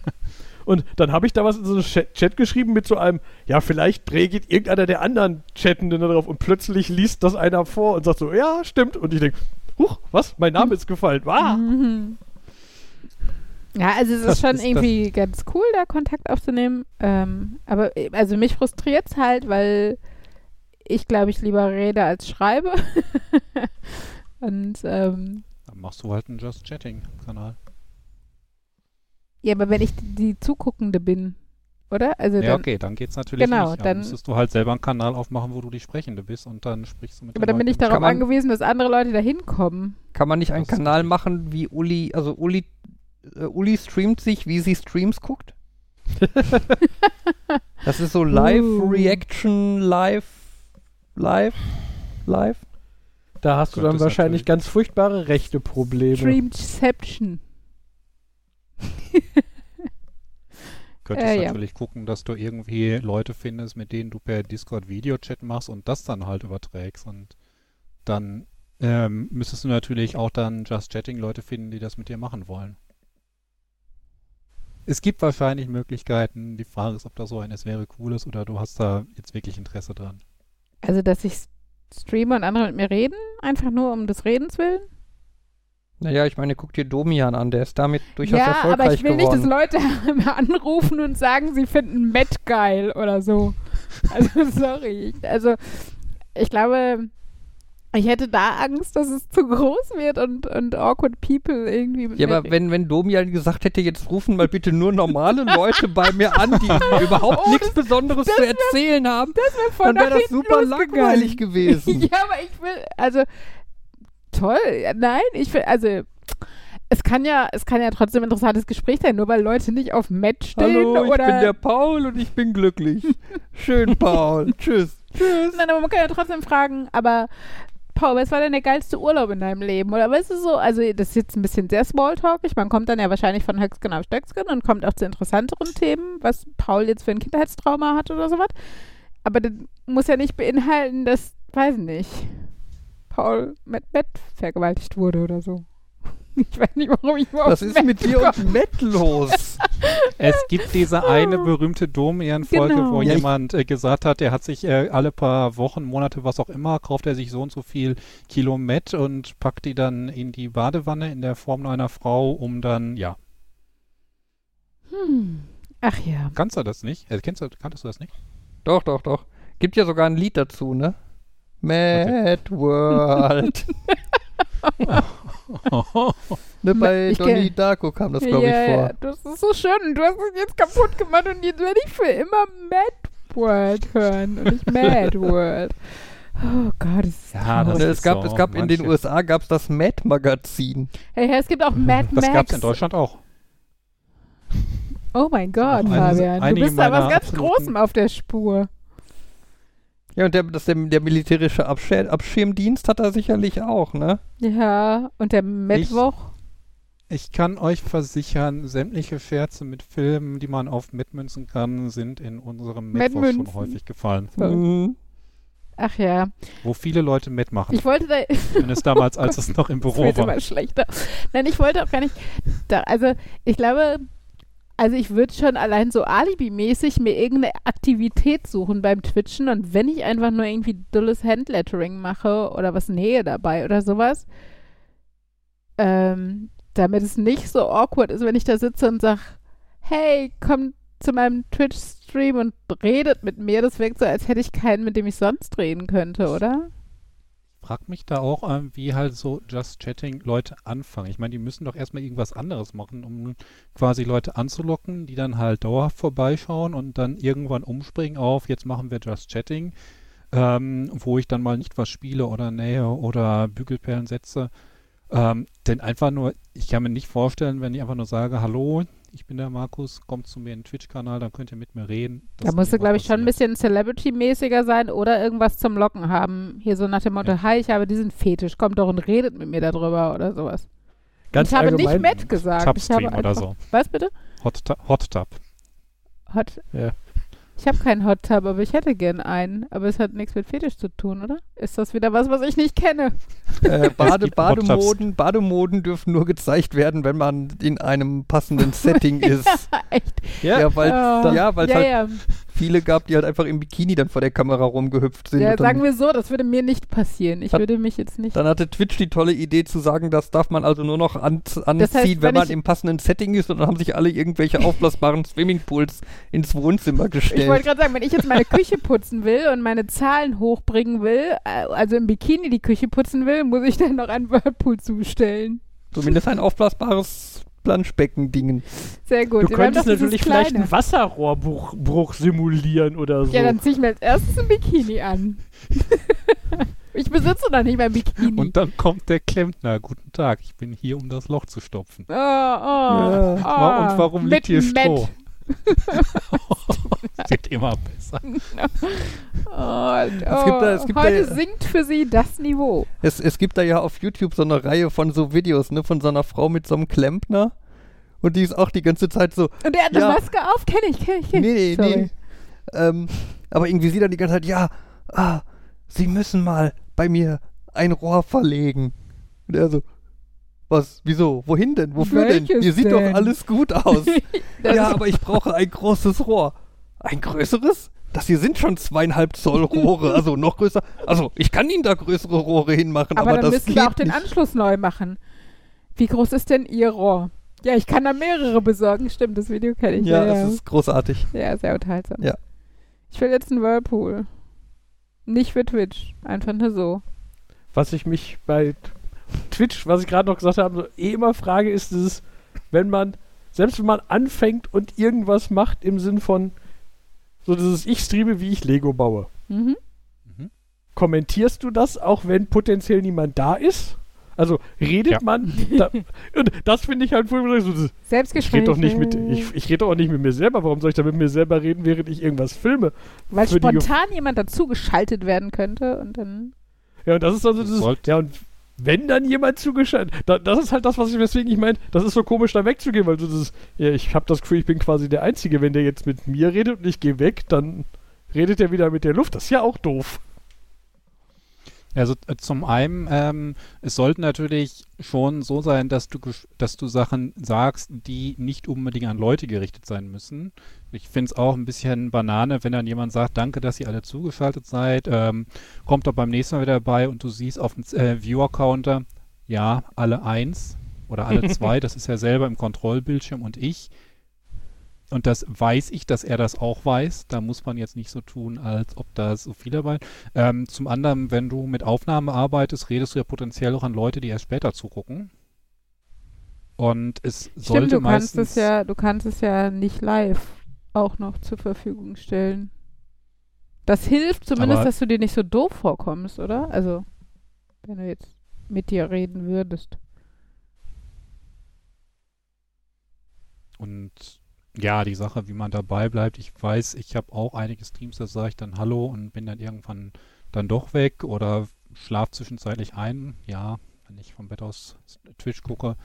und dann habe ich da was in so einen Chat, geschrieben mit so einem, ja, vielleicht reagiert irgendeiner der anderen Chattenden darauf und plötzlich liest das einer vor und sagt so, ja, stimmt. Und ich denke, huch, was? Mein Name ist gefallen. Ah! Mhm. Ja, also es ist Das schon ist irgendwie ganz cool, da Kontakt aufzunehmen. Ähm, aber also mich frustriert es halt, weil ich glaube, ich lieber rede als schreibe. Und ähm, Dann machst du halt einen Just Chatting-Kanal. Ja, aber wenn ich die Zuguckende bin, oder? Also Ja, dann, okay, dann geht's natürlich Genau, nicht. dann- Dann müsstest du halt selber einen Kanal aufmachen, wo du die Sprechende bist und dann sprichst du mit aber dann bin ich Leuten. darauf man- angewiesen, dass andere Leute da hinkommen. Kann man nicht einen Kanal machen, wie Uli, also Uli, äh, Uli streamt sich, wie sie Streams guckt? das ist so Live-Reaction, live, live, live. Da hast du dann wahrscheinlich ganz furchtbare rechte Probleme. Streamception. Könntest Äh, ja. natürlich gucken, dass du irgendwie Leute findest, mit denen du per Discord Videochat machst und das dann halt überträgst. Und dann ähm, müsstest du natürlich auch dann Just Chatting Leute finden, die das mit dir machen wollen. Es gibt wahrscheinlich Möglichkeiten. Die Frage ist, ob da so eines wäre cool ist oder du hast da jetzt wirklich Interesse dran. Also, dass ich streame und andere mit mir reden, einfach nur um des Redens willen. Naja, ich meine, guck dir Domian an, der ist damit durchaus ja, erfolgreich aber ich will geworden. nicht, dass Leute anrufen und sagen, sie finden Matt geil oder so. Also, sorry. Also, ich glaube, ich hätte da Angst, dass es zu groß wird und, und awkward people irgendwie. ja, aber wenn, wenn Domian gesagt hätte, jetzt rufen mal bitte nur normale Leute bei mir an, die überhaupt Oh, nichts Besonderes das zu wär- erzählen haben, mir voll dann wäre das super langweilig gewesen. Ja, aber ich will, also toll. Nein, ich will, also es kann ja, es kann ja trotzdem ein interessantes Gespräch sein, nur weil Leute nicht auf Matt stehen Hallo, ich oder. bin der Paul und ich bin glücklich. Schön, Paul. Tschüss. Tschüss. Nein, aber man kann ja trotzdem fragen, aber Paul, was war denn der geilste Urlaub in deinem Leben? Oder weißt du so, also das ist jetzt ein bisschen sehr smalltalkig, man kommt dann ja wahrscheinlich von Höcksken auf Stöcksken und kommt auch zu interessanteren Themen, was Paul jetzt für ein Kindheitstrauma hat oder sowas. Aber das muss ja nicht beinhalten, dass, weiß nicht, Paul mit Matt vergewaltigt wurde oder so. Ich weiß nicht, warum ich überhaupt Was ist Matt mit dir und Matt los? Es gibt diese eine berühmte Dom-Ehrenfolge, Genau. wo Ja, jemand äh, gesagt hat, er hat sich äh, alle paar Wochen, Monate, was auch immer, kauft er sich so und so viel Kilo Met und packt die dann in die Badewanne in der Form einer Frau, um dann, ja, Hm. Ach ja. kannst du das nicht? Äh, kennst du, kanntest du das nicht? Doch, doch, doch. Gibt ja sogar ein Lied dazu, ne? Mad World. ne, bei Ich Donnie Darko kam das, glaube ja, ich, vor. Ja, das ist so schön. Du hast es jetzt kaputt gemacht und jetzt werde ich für immer Mad World hören und nicht Mad World. Oh Gott, das ist Ja, das Ne, ist es gab, so. es gab in den USA gab's das Mad Magazin. Hey, hey, es gibt auch Mad Das Max. gab es in Deutschland auch. Oh mein Gott, Fabian. Du bist da was ganz Großem auf der Spur. Ja, und der, das, der, der militärische Abschir Abschirmdienst hat er sicherlich auch, ne? Ja, und der Mittwoch. Ich kann euch versichern, sämtliche Scherze mit Filmen, die man auf Mitmünzen kann, sind in unserem Mittwoch schon häufig gefallen. Mhm. Ach ja, Wo viele Leute mitmachen. ich wollte da. Zumindest damals, als es noch im Das Büro wird war. immer schlechter. Nein, ich wollte auch gar nicht. Da, also, ich glaube, also ich würde schon allein so alibimäßig mir irgendeine Aktivität suchen beim Twitchen und wenn ich einfach nur irgendwie dulles Handlettering mache oder was Nähe dabei oder sowas, ähm, damit es nicht so awkward ist, wenn ich da sitze und sage, hey, komm zu meinem Twitch-Stream und redet mit mir. Das wirkt so, als hätte ich keinen, mit dem ich sonst reden könnte, oder? Frag mich da auch, ähm, wie halt so Just Chatting Leute anfangen. Ich meine, die müssen doch erstmal irgendwas anderes machen, um quasi Leute anzulocken, die dann halt dauerhaft vorbeischauen und dann irgendwann umspringen auf, jetzt machen wir Just Chatting, ähm, wo ich dann mal nicht was spiele oder nähe oder Bügelperlen setze. Ähm, denn einfach nur, ich kann mir nicht vorstellen, wenn ich einfach nur sage, hallo, ich bin der Markus, kommt zu mir in den Twitch-Kanal, dann könnt ihr mit mir reden. Da musst du, glaube ich, schon ein bisschen Celebrity-mäßiger sein oder irgendwas zum Locken haben. Hier so nach dem Motto, Ja. hi, ich habe diesen Fetisch, kommt doch und redet mit mir darüber oder sowas. Ganz ich habe nicht Matt gesagt. Ich habe Tubstream oder einfach, so. Was bitte? Hot, Hot Tub. Hot. Ja. Ich habe keinen Hot Tub, aber ich hätte gern einen. Aber es hat nichts mit Fetisch zu tun, oder? Ist das wieder was, was ich nicht kenne? Äh, Bade. Bademoden, Bademoden dürfen nur gezeigt werden, wenn man in einem passenden Setting ist. Echt? Ja, Ja, weil Oh. ja, weil es ja, halt ja. Viele gab, die halt einfach im Bikini dann vor der Kamera rumgehüpft sind. ja sagen wir so, das würde mir nicht passieren. Ich Hat- würde mich jetzt nicht. dann hatte Twitch die tolle Idee zu sagen, das darf man also nur noch an, anziehen, Das heißt, wenn, wenn man im passenden Setting ist. Und dann haben sich alle irgendwelche aufblasbaren Swimmingpools ins Wohnzimmer Ich wollte gestellt. gerade sagen, wenn ich jetzt meine Küche putzen will und meine Zahlen hochbringen will, äh, also im Bikini die Küche putzen will, muss ich dann noch einen Whirlpool zustellen. Zumindest ein aufblasbares Planschbecken-Dingen. Sehr gut. Du Wir könntest natürlich vielleicht einen Wasserrohrbruch Bruch simulieren oder so. Ja, dann zieh ich mir als erstes ein Bikini an. ich besitze noch nicht mein Bikini. Und dann kommt der Klempner. Guten Tag, ich bin hier, um das Loch zu stopfen. oh, oh, Ja. oh. Und warum Mit liegt hier. Stroh? Wird immer besser. Oh, Es gibt da- es gibt da heute ja- sinkt für sie das Niveau. Es, es gibt da ja auf YouTube so eine Reihe von so Videos, ne, von so einer Frau mit so einem Klempner. Und die ist auch die ganze Zeit so, Und er hat eine Ja. Maske auf, kenne ich, kenne ich, kenn ich. nee, nee, Sorry. nee. Ähm, aber irgendwie sie dann die ganze Zeit, ja, ah, sie müssen mal bei mir ein Rohr verlegen. Und er so, was, wieso, wohin denn, wofür denn? Welches Mir sieht denn? doch alles gut aus. Ja, aber ich brauche ein großes Rohr. Ein größeres? Das hier sind schon zweieinhalb Zoll Rohre, also noch größer. Also ich kann Ihnen da größere Rohre hinmachen, aber, aber, dann das müssen geht wir auch den nicht. Anschluss neu machen. Wie groß ist denn Ihr Rohr? Ja, ich kann da mehrere besorgen. Stimmt, das Video kenne ich. Ja, ja, es ist großartig. ja, sehr unterhaltsam. Ja. Ich will jetzt einen Whirlpool. Nicht für Twitch. Einfach nur so. was ich mich bei Twitch, was ich gerade noch gesagt habe, so eh immer frage, ist dieses, wenn man, selbst wenn man anfängt und irgendwas macht im Sinn von, so dieses Ich streame, wie ich Lego baue. Mhm. Mhm. Kommentierst du das, auch wenn potenziell niemand da ist? Also redet Ja. man, da, und das finde ich halt voll so, ich rede doch nicht mit, ich, ich rede doch auch nicht mit mir selber, warum soll ich da mit mir selber reden, während ich irgendwas filme? Weil für spontan jemand dazu geschaltet werden könnte und dann. Ja, und das ist also dieses, ja, und wenn dann jemand zugeschaltet, da, das ist halt das, was ich, weswegen ich meine, das ist so komisch, da wegzugehen, weil du das, ja, ich habe das Gefühl, ich bin quasi der Einzige, wenn der jetzt mit mir redet und ich gehe weg, dann redet er wieder mit der Luft, das ist ja auch doof. Also äh, zum einen, ähm, es sollte natürlich schon so sein, dass du, dass du Sachen sagst, die nicht unbedingt an Leute gerichtet sein müssen. Ich finde es auch ein bisschen Banane, wenn dann jemand sagt, danke, dass ihr alle zugeschaltet seid, ähm, kommt doch beim nächsten Mal wieder dabei und du siehst auf dem äh, Viewer-Counter, ja, alle eins oder alle zwei, das ist ja selber im Kontrollbildschirm und ich. Und das weiß ich, dass er das auch weiß. Da muss man jetzt nicht so tun, als ob da so viel dabei ähm, zum anderen, wenn du mit Aufnahmen arbeitest, redest du ja potenziell auch an Leute, die erst später zugucken. Und es sollte Stimmt, du kannst meistens es ja, du kannst es ja nicht live auch noch zur Verfügung stellen. Das hilft zumindest, dass du dir nicht so doof vorkommst, oder? Also, wenn du jetzt mit dir reden würdest. und ja, die Sache, wie man dabei bleibt. Ich weiß, ich habe auch einige Streams, da sage ich dann Hallo und bin dann irgendwann dann doch weg oder schlaf zwischenzeitlich ein. Ja, wenn ich vom Bett aus Twitch gucke.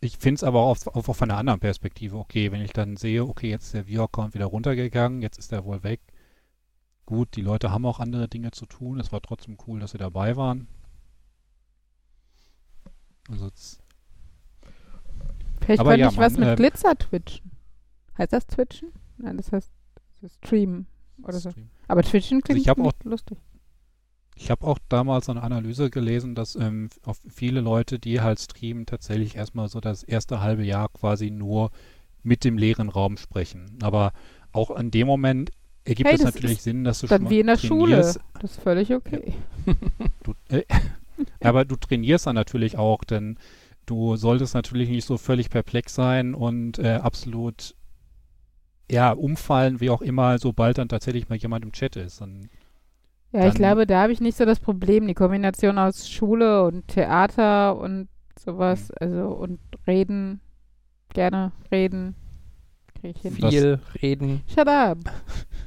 Ich finde es aber auch, auch, auch von einer anderen Perspektive okay, wenn ich dann sehe, okay, jetzt ist der Viewer-Account wieder runtergegangen, jetzt ist er wohl weg. Gut, die Leute haben auch andere Dinge zu tun. Es war trotzdem cool, dass sie dabei waren. Also Vielleicht Aber könnte ja, ich was Mann, mit ähm, Glitzer twitchen. Heißt das twitchen? Nein, das heißt das streamen oder so. Stream. Aber twitchen klingt hab auch- lustig. Ich habe auch damals eine Analyse gelesen, dass ähm, viele Leute, die halt streamen, tatsächlich erstmal so das erste halbe Jahr quasi nur mit dem leeren Raum sprechen. Aber auch in dem Moment ergibt Hey, es natürlich Sinn, dass du schon Dann mal wie in der Schule. trainierst. Das ist völlig okay. Du, äh, aber du trainierst dann natürlich auch, denn du solltest natürlich nicht so völlig perplex sein und äh, absolut ja, umfallen, wie auch immer, sobald dann tatsächlich mal jemand im Chat ist. Und Ja, ich Dann- glaube, da habe ich nicht so das Problem. Die Kombination aus Schule und Theater und sowas, Mhm. also und reden, gerne reden, kriege ich hin. Das- Viel reden. Shut up.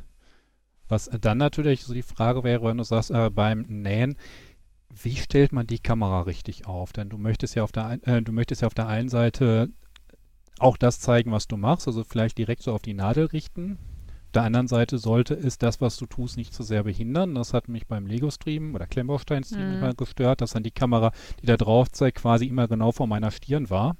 Was dann natürlich so die Frage wäre, wenn du sagst, äh, beim Nähen, wie stellt man die Kamera richtig auf? Denn du möchtest ja auf der ein, äh, du möchtest ja auf der einen Seite auch das zeigen, was du machst, also vielleicht direkt so auf die Nadel richten. Auf der anderen Seite sollte es das, was du tust, nicht zu sehr behindern. Das hat mich beim Lego-Stream oder Klemmbaustein-Stream Mhm. immer gestört, dass dann die Kamera, die da drauf zeigt, quasi immer genau vor meiner Stirn war.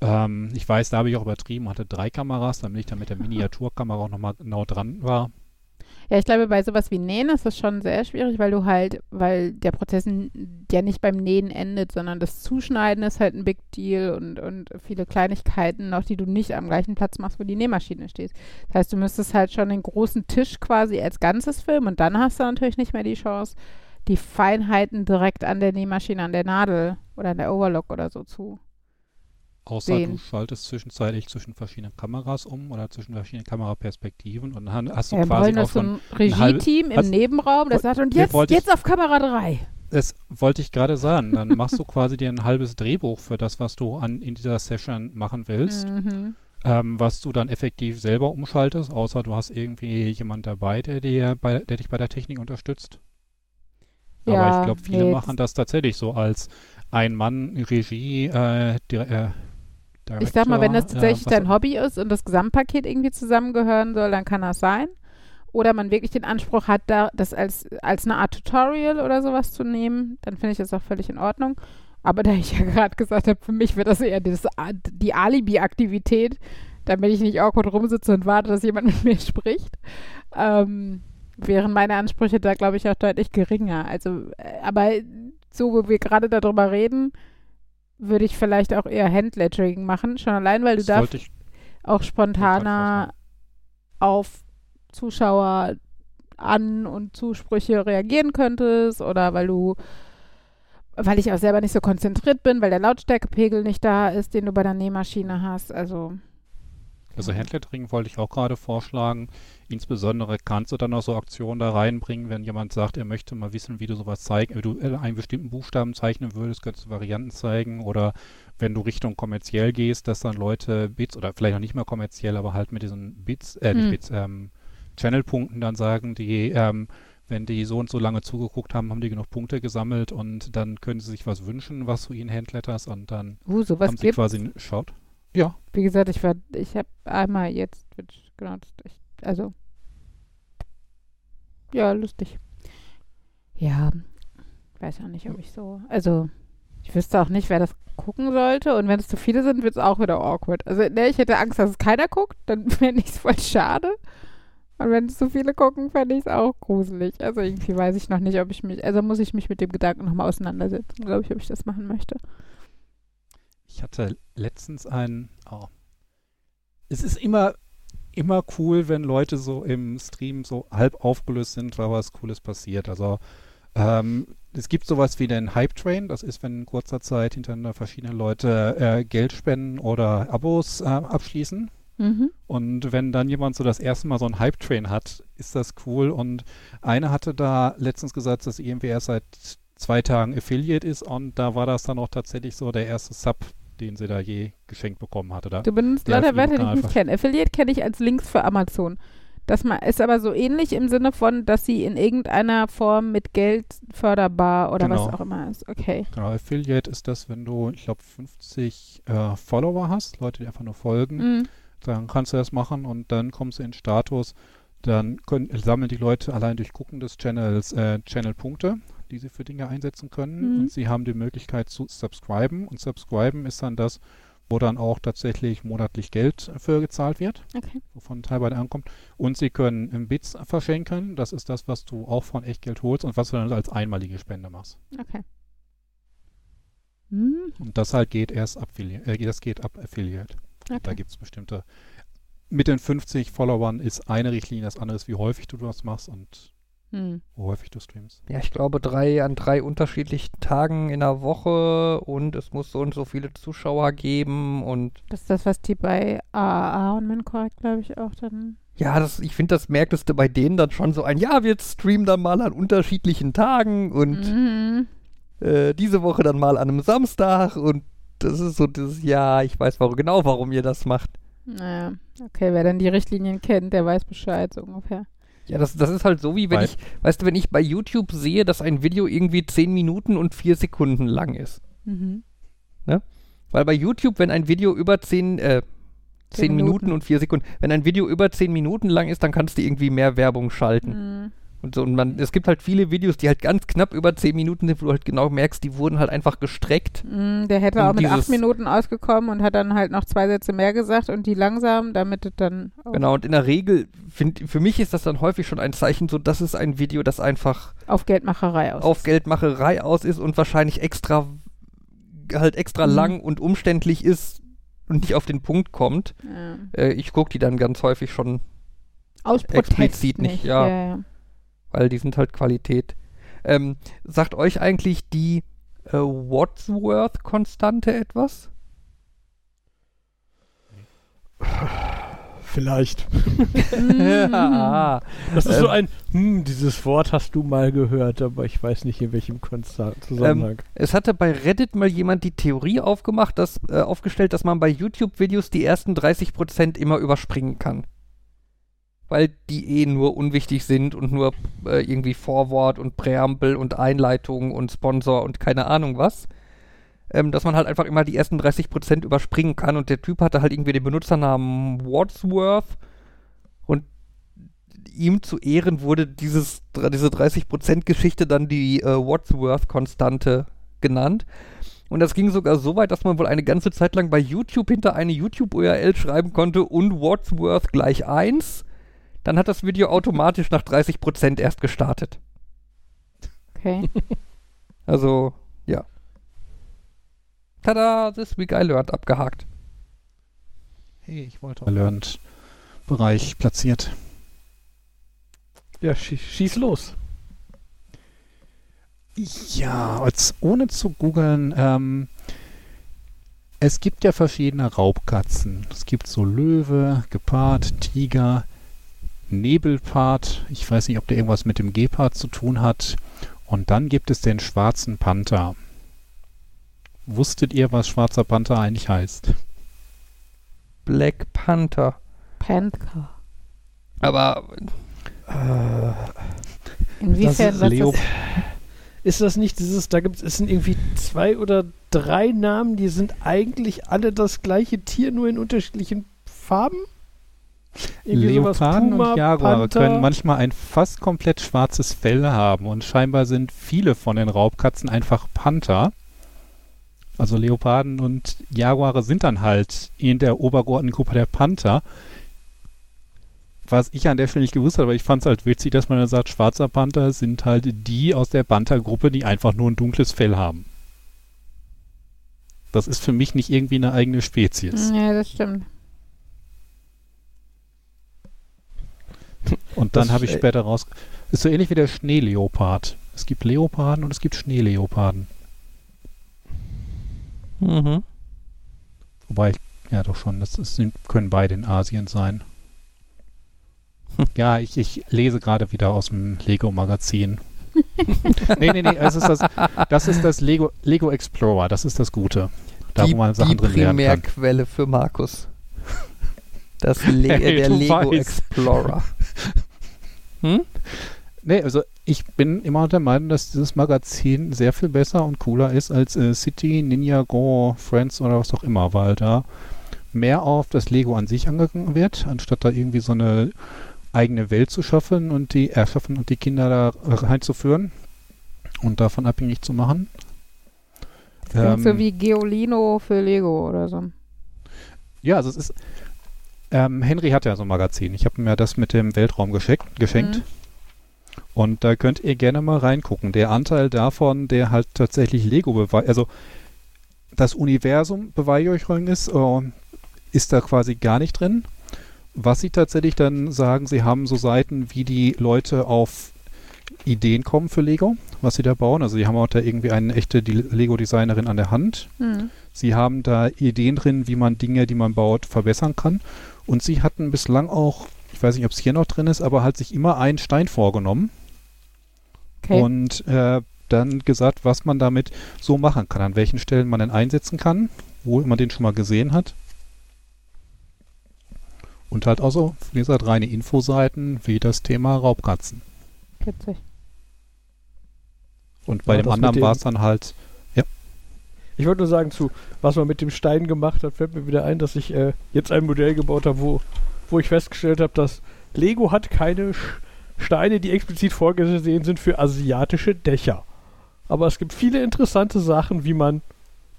Ähm, ich weiß, da habe ich auch übertrieben, hatte drei Kameras, damit ich dann mit der Miniaturkamera auch nochmal genau dran war. Ja, ich glaube, bei sowas wie Nähen ist das schon sehr schwierig, weil du halt, weil der Prozess ja nicht beim Nähen endet, sondern das Zuschneiden ist halt ein Big Deal und, und viele Kleinigkeiten noch, die du nicht am gleichen Platz machst, wo die Nähmaschine steht. Das heißt, du müsstest halt schon den großen Tisch quasi als Ganzes filmen und dann hast du natürlich nicht mehr die Chance, die Feinheiten direkt an der Nähmaschine, an der Nadel oder an der Overlock oder so zu Außer sehen. du schaltest zwischenzeitlich zwischen verschiedenen Kameras um oder zwischen verschiedenen Kameraperspektiven und dann hast du Ja, quasi wollen auch so ein Regie-Team im Nebenraum, das sagt, und jetzt, ich- jetzt auf Kamera 3. Das wollte ich gerade sagen. Dann machst du quasi dir ein halbes Drehbuch für das, was du an, in dieser Session machen willst, Mhm. ähm, was du dann effektiv selber umschaltest, außer du hast irgendwie jemand dabei, der, dir bei, der dich bei der Technik unterstützt. Aber Ja, ich glaube, viele nee, machen das tatsächlich so als Ein-Mann-Regie. Äh, dir- äh, Ich sag mal, wenn das Director, tatsächlich äh, was dein Hobby ist und das Gesamtpaket irgendwie zusammengehören soll, dann kann das sein. Oder man wirklich den Anspruch hat, da das als, als eine Art Tutorial oder sowas zu nehmen, dann finde ich das auch völlig in Ordnung. Aber da ich ja gerade gesagt habe, für mich wird das eher das, die Alibi-Aktivität, damit ich nicht awkward rumsitze und warte, dass jemand mit mir spricht, ähm, wären meine Ansprüche da, glaube ich, auch deutlich geringer. Also, äh, aber so, wo wir gerade darüber reden, würde ich vielleicht auch eher Handlettering machen, schon allein, weil du das da auch spontaner auf Zuschauer an und Zusprüche reagieren könntest oder weil du weil ich auch selber nicht so konzentriert bin, weil der Lautstärkepegel nicht da ist, den du bei der Nähmaschine hast. Also Also Handlettering wollte ich auch gerade vorschlagen. Insbesondere kannst du dann noch so Aktionen da reinbringen, wenn jemand sagt, er möchte mal wissen, wie du sowas zeigen, wie du äh, einen bestimmten Buchstaben zeichnen würdest, könntest du Varianten zeigen. Oder wenn du Richtung kommerziell gehst, dass dann Leute Bits oder vielleicht noch nicht mal kommerziell, aber halt mit diesen Bits, äh, nicht Hm. Bits, ähm, Channel-Punkten dann sagen, die, ähm, wenn die so und so lange zugeguckt haben, haben die genug Punkte gesammelt und dann können sie sich was wünschen, was du ihnen handletterst und dann uh, sowas haben sie gibt quasi schaut. Ja, Wie gesagt, ich war, ich habe einmal jetzt Twitch genutzt. Ich, also ja, lustig. Ja, weiß auch nicht, ob ich so, also ich wüsste auch nicht, wer das gucken sollte und wenn es zu viele sind, wird es auch wieder awkward. Also ne, ich hätte Angst, dass es keiner guckt, dann fände ich es voll schade. Und wenn es zu viele gucken, fände ich es auch gruselig. Also irgendwie weiß ich noch nicht, ob ich mich, also muss ich mich mit dem Gedanken nochmal auseinandersetzen, glaube ich, ob ich das machen möchte. Ich hatte letztens einen. Oh. Es ist immer, immer cool, wenn Leute so im Stream so halb aufgelöst sind, weil was Cooles passiert. Also ähm, es gibt sowas wie den Hype Train. Das ist, wenn in kurzer Zeit hintereinander verschiedene Leute äh, Geld spenden oder Abos äh, abschließen. Mhm. Und wenn dann jemand so das erste Mal so einen Hype Train hat, ist das cool. Und eine hatte da letztens gesagt, dass irgendwie erst seit zwei Tagen Affiliate ist und da war das dann auch tatsächlich so der erste Sub, den sie da je geschenkt bekommen hatte. Da. Du benutzt Der lauter auf ihrem Wörter, die ich nicht kenne. Affiliate kenne ich als Links für Amazon. Das ist aber so ähnlich im Sinne von, dass sie in irgendeiner Form mit Geld förderbar oder Genau. was auch immer ist. Okay. Genau, Affiliate ist das, wenn du, ich glaube, 50 äh, Follower hast, Leute, die einfach nur folgen, Mhm. dann kannst du das machen und dann kommst du in Status. Dann können, sammeln die Leute allein durch Gucken des Channels äh, Channel-Punkte, die sie für Dinge einsetzen können. Mhm. Und sie haben die Möglichkeit zu subscriben. Und subscriben ist dann das, wo dann auch tatsächlich monatlich Geld für gezahlt wird, Okay. wovon ein Teil bei dir ankommt. Und sie können im Bits verschenken. Das ist das, was du auch von Echtgeld holst und was du dann als einmalige Spende machst. Okay. Und das halt geht erst Affiliate, äh, das geht ab Affiliate. Da Okay. gibt es bestimmte. Mit den 50 Followern ist eine Richtlinie, das andere ist, wie häufig du das machst und Hm. wie häufig du streamst. Ja, ich glaube drei an drei unterschiedlichen Tagen in der Woche und es muss so und so viele Zuschauer geben und Das ist das, was die bei AAA und Mincorrect, glaube ich, auch dann. ja, das, ich finde, das merktest du bei denen dann schon so ein, ja, wir streamen dann mal an unterschiedlichen Tagen und Mhm. äh, diese Woche dann mal an einem Samstag und das ist so dieses, ja, ich weiß warum, genau, warum ihr das macht. Naja, okay, wer dann die Richtlinien kennt, der weiß Bescheid, so ungefähr. Ja, das, das ist halt so, wie wenn Weil- ich, weißt du, wenn ich bei YouTube sehe, dass ein Video irgendwie 10 Minuten und 4 Sekunden lang ist. Mhm. Weil bei YouTube, wenn ein Video über 10, äh, 10 Zehn Minuten. Minuten und 4 Sekunden, wenn ein Video über 10 Minuten lang ist, dann kannst du irgendwie mehr Werbung schalten. Mhm. Und so, und man, es gibt halt viele Videos, die halt ganz knapp über 10 Minuten sind, wo du halt genau merkst, die wurden halt einfach gestreckt. Mhm, Der hätte auch mit dieses- acht Minuten ausgekommen und hat dann halt noch zwei Sätze mehr gesagt und die langsam, damit es dann. Genau, und in der Regel, find, für mich ist das dann häufig schon ein Zeichen, so, das ist ein Video, das einfach auf Geldmacherei aus. auf Geldmacherei aus ist und wahrscheinlich extra, halt extra Mhm. lang und umständlich ist und nicht auf den Punkt kommt. Ja. Äh, ich gucke die dann ganz häufig schon, Aus Protest explizit nicht, ja. ja, ja weil die sind halt Qualität. Ähm, sagt euch eigentlich die äh, Wadsworth-Konstante etwas? Vielleicht. ja. Das ist ähm, so ein, hm, dieses Wort hast du mal gehört, aber ich weiß nicht in welchem Konsta Zusammenhang. Ähm, es hatte bei Reddit mal jemand die Theorie aufgemacht, dass, äh, aufgestellt, dass man bei YouTube-Videos die ersten 30% immer überspringen kann. Weil die eh nur unwichtig sind und nur äh, irgendwie Vorwort und Präambel und Einleitung und Sponsor und keine Ahnung was. Ähm, dass man halt einfach immer die ersten 30% überspringen kann und der Typ hatte halt irgendwie den Benutzernamen Wadsworth und ihm zu Ehren wurde dieses, diese 30%-Geschichte dann die äh, Wadsworth-Konstante genannt. Und das ging sogar so weit, dass man wohl eine ganze Zeit lang bei YouTube hinter eine YouTube-URL schreiben konnte und Wadsworth gleich 1. Dann hat das Video automatisch nach 30% erst gestartet. Okay. Also, ja. Tada, this week I learned abgehakt. Hey, ich wollte Learned Bereich platziert. Ja, schieß, schieß los. Ja, als, ohne zu googeln, ähm, es gibt ja verschiedene Raubkatzen. Es gibt so Löwe, Gepard, Tiger, Nebelpart. Ich weiß nicht, ob der irgendwas mit dem Gepard zu tun hat. Und dann gibt es den schwarzen Panther. Wusstet ihr, was schwarzer Panther eigentlich heißt? Black Panther. Panther. Aber Inwiefern ist was Leo- das? Ist das nicht dieses, da gibt es sind irgendwie zwei oder drei Namen, die sind eigentlich alle das gleiche Tier, nur in unterschiedlichen Farben? Irgendwie Leoparden Puma, und Jaguare Panther. können manchmal ein fast komplett schwarzes Fell haben und scheinbar sind viele von den Raubkatzen einfach Panther. Also Leoparden und Jaguare sind dann halt in der obergeordneten Gruppe der Panther. Was ich an der Stelle nicht gewusst habe, aber ich fand es halt witzig, dass man dann sagt, schwarzer Panther sind halt die aus der Panther-Gruppe, die einfach nur ein dunkles Fell haben. Das ist für mich nicht irgendwie eine eigene Spezies. Ja, das stimmt. Und dann habe ich äh, später raus. Ist so ähnlich wie der Schneeleopard. Es gibt Leoparden und es gibt Schneeleoparden. mhm. Wobei, ich- ja doch schon, das ist, können beide in Asien sein. Ja, ich, ich lese gerade wieder aus dem Lego-Magazin. nee, nee, nee, es ist das, das ist das Lego, Lego Explorer, das ist das Gute. Da, die, wo man Sachen die drin. Primärquelle für Markus. Das Le Hey, der Lego weißt. Explorer. Hm? Nee, also ich bin immer der Meinung, dass dieses Magazin sehr viel besser und cooler ist als äh, City, Ninja, Go, Friends oder was auch immer, weil da mehr auf das Lego an sich angegangen wird, anstatt da irgendwie so eine eigene Welt zu schaffen und die erschaffen und die Kinder da reinzuführen und davon abhängig zu machen. Das klingt so Ähm, wie Geolino für Lego oder so. Ja, also es ist. Ähm, Henry hat ja so ein Magazin. Ich habe mir das mit dem Weltraum geschenkt. geschenkt. Mhm. Und da könnt ihr gerne mal reingucken. Der Anteil davon, der halt tatsächlich Lego beweist, also das Universum Beweihräucherung ist, äh, ist da quasi gar nicht drin. Was sie tatsächlich dann sagen, sie haben so Seiten, wie die Leute auf Ideen kommen für Lego, was sie da bauen. Also sie haben auch da irgendwie eine echte Lego-Designerin an der Hand. Hm. Sie haben da Ideen drin, wie man Dinge, die man baut, verbessern kann. Und sie hatten bislang auch, ich weiß nicht, ob es hier noch drin ist, aber halt sich immer einen Stein vorgenommen Okay. und äh, dann gesagt, was man damit so machen kann, an welchen Stellen man den einsetzen kann, wo man den schon mal gesehen hat. Und halt auch so, wie gesagt, reine Infoseiten wie das Thema Raubkatzen. Witzig. Und bei Ja, dem anderen war es dann halt, Ich wollte nur sagen, zu was man mit dem Stein gemacht hat, fällt mir wieder ein, dass ich äh, jetzt ein Modell gebaut habe, wo, wo ich festgestellt habe, dass Lego hat keine Sch Steine, die explizit vorgesehen sind für asiatische Dächer. Aber es gibt viele interessante Sachen, wie man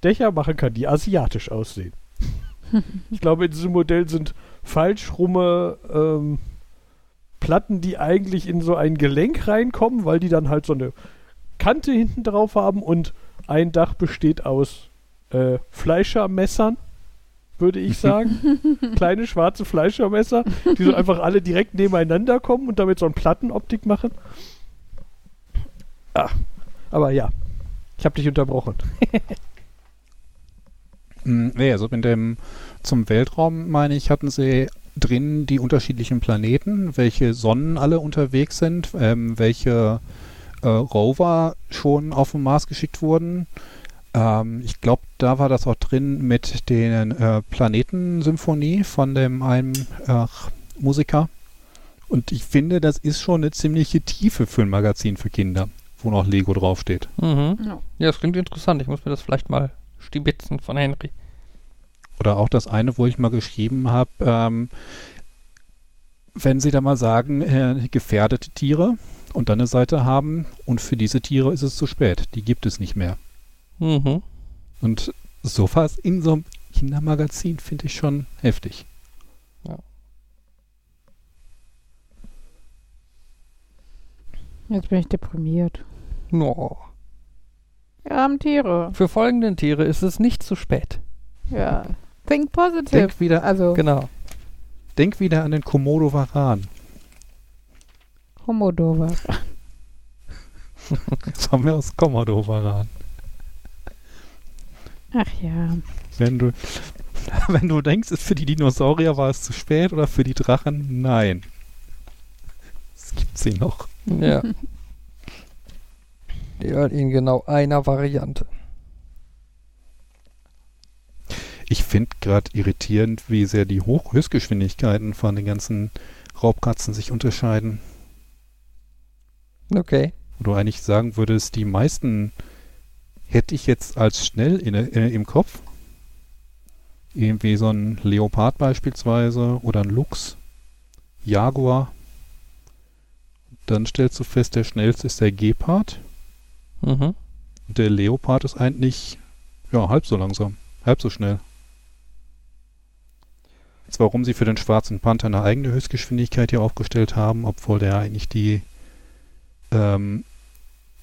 Dächer machen kann, die asiatisch aussehen. ich glaube, in diesem Modell sind falsch rumme ähm, Platten, die eigentlich in so ein Gelenk reinkommen, weil die dann halt so eine Kante hinten drauf haben und ein Dach besteht aus äh, Fleischermessern, würde ich sagen. Kleine schwarze Fleischermesser, die so einfach alle direkt nebeneinander kommen und damit so eine Plattenoptik machen. Ah, aber ja, ich habe dich unterbrochen. Mm, Nee, also in dem zum Weltraum, meine ich, hatten sie drin die unterschiedlichen Planeten, welche Sonnen alle unterwegs sind, ähm, welche äh, Rover schon auf den Mars geschickt wurden. Ähm, ich glaube, da war das auch drin mit den äh, Planetensymphonie von dem einen äh, Musiker. Und ich finde, das ist schon eine ziemliche Tiefe für ein Magazin für Kinder, wo noch Lego draufsteht. Mhm. Ja. Ja, das klingt interessant. Ich muss mir das vielleicht mal stibitzen von Henry. Oder auch das eine, wo ich mal geschrieben habe, ähm, wenn Sie da mal sagen, äh, gefährdete Tiere und dann eine Seite haben und für diese Tiere ist es zu spät. Die gibt es nicht mehr. Mhm. Und sowas in so einem Kindermagazin finde ich schon heftig. Jetzt bin ich deprimiert. No. Wir haben Tiere. Für folgende Tiere ist es nicht zu spät. Ja. Think positive. Denk wieder, also Genau. denk wieder an den Komodo-Varan. Homodova. Das haben wir aus Komodo-Varan. Ach ja. Wenn du, wenn du denkst, es für die Dinosaurier war es zu spät oder für die Drachen, nein. Es gibt sie noch. Ja. Ja, in genau einer Variante. Ich finde gerade irritierend, wie sehr die Hoch Höchstgeschwindigkeiten von den ganzen Raubkatzen sich unterscheiden. Okay. Wo du eigentlich sagen würdest, die meisten hätte ich jetzt als schnell in, äh, im Kopf. Irgendwie so ein Leopard beispielsweise oder ein Luchs, Jaguar. Dann stellst du fest, der schnellste ist der Gepard. Mhm. Und der Leopard ist eigentlich ja, halb so langsam, halb so schnell. Jetzt warum sie für den schwarzen Panther eine eigene Höchstgeschwindigkeit hier aufgestellt haben, obwohl der eigentlich die ähm,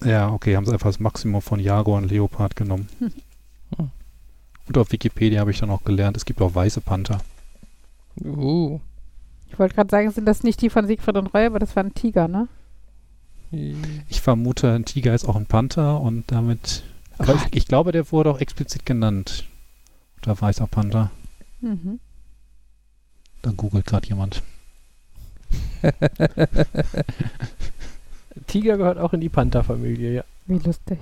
ja, okay, haben sie einfach das Maximum von Jaguar und Leopard genommen. Hm. Hm. Und auf Wikipedia habe ich dann auch gelernt, es gibt auch weiße Panther. Uh. Ich wollte gerade sagen, sind das nicht die von Siegfried und Roy, aber das war ein Tiger, ne? Ich vermute, ein Tiger ist auch ein Panther und damit. Aber ich, ich glaube, der wurde auch explizit genannt. Der weißer Panther. Mhm. Da googelt gerade jemand. Tiger gehört auch in die Panther-Familie, ja. Wie lustig.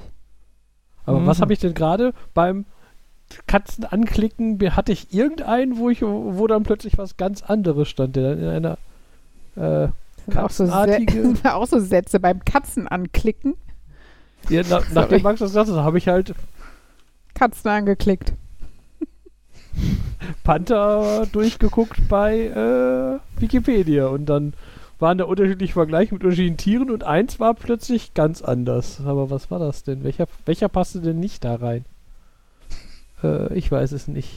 Aber Mhm. was habe ich denn gerade beim Katzen anklicken? Hatte ich irgendeinen, wo ich, wo dann plötzlich was ganz anderes stand, der dann in einer äh, Das sind auch so, Katzenartige- auch so Sätze beim Katzen anklicken. ja, na, nachdem Max das gesagt hat, habe ich halt Katzen angeklickt. Panther durchgeguckt bei äh, Wikipedia und dann waren da unterschiedliche Vergleiche mit unterschiedlichen Tieren und eins war plötzlich ganz anders. Aber was war das denn? Welcher, welcher passte denn nicht da rein? Äh, ich weiß es nicht.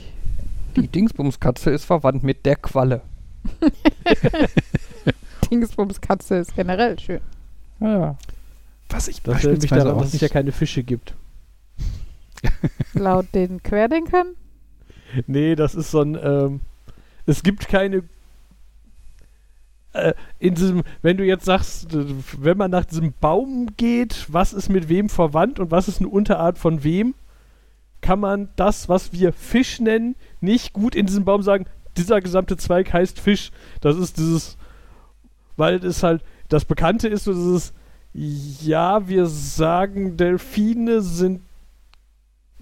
Die Dingsbumskatze ist verwandt mit der Qualle. Dingsbums Katze ist generell schön. Ja. Was ich Das mich beispielsweise daran, auch dass es ja keine Fische gibt. Laut den Querdenkern. Nee, das ist so ein. Ähm, es gibt keine. Äh, in diesem, wenn du jetzt sagst, wenn man nach diesem Baum geht, was ist mit wem verwandt und was ist eine Unterart von wem, kann man das, was wir Fisch nennen, nicht gut in diesem Baum sagen, dieser gesamte Zweig heißt Fisch. Das ist dieses, weil es halt, das Bekannte ist dieses, ja, wir sagen, Delfine sind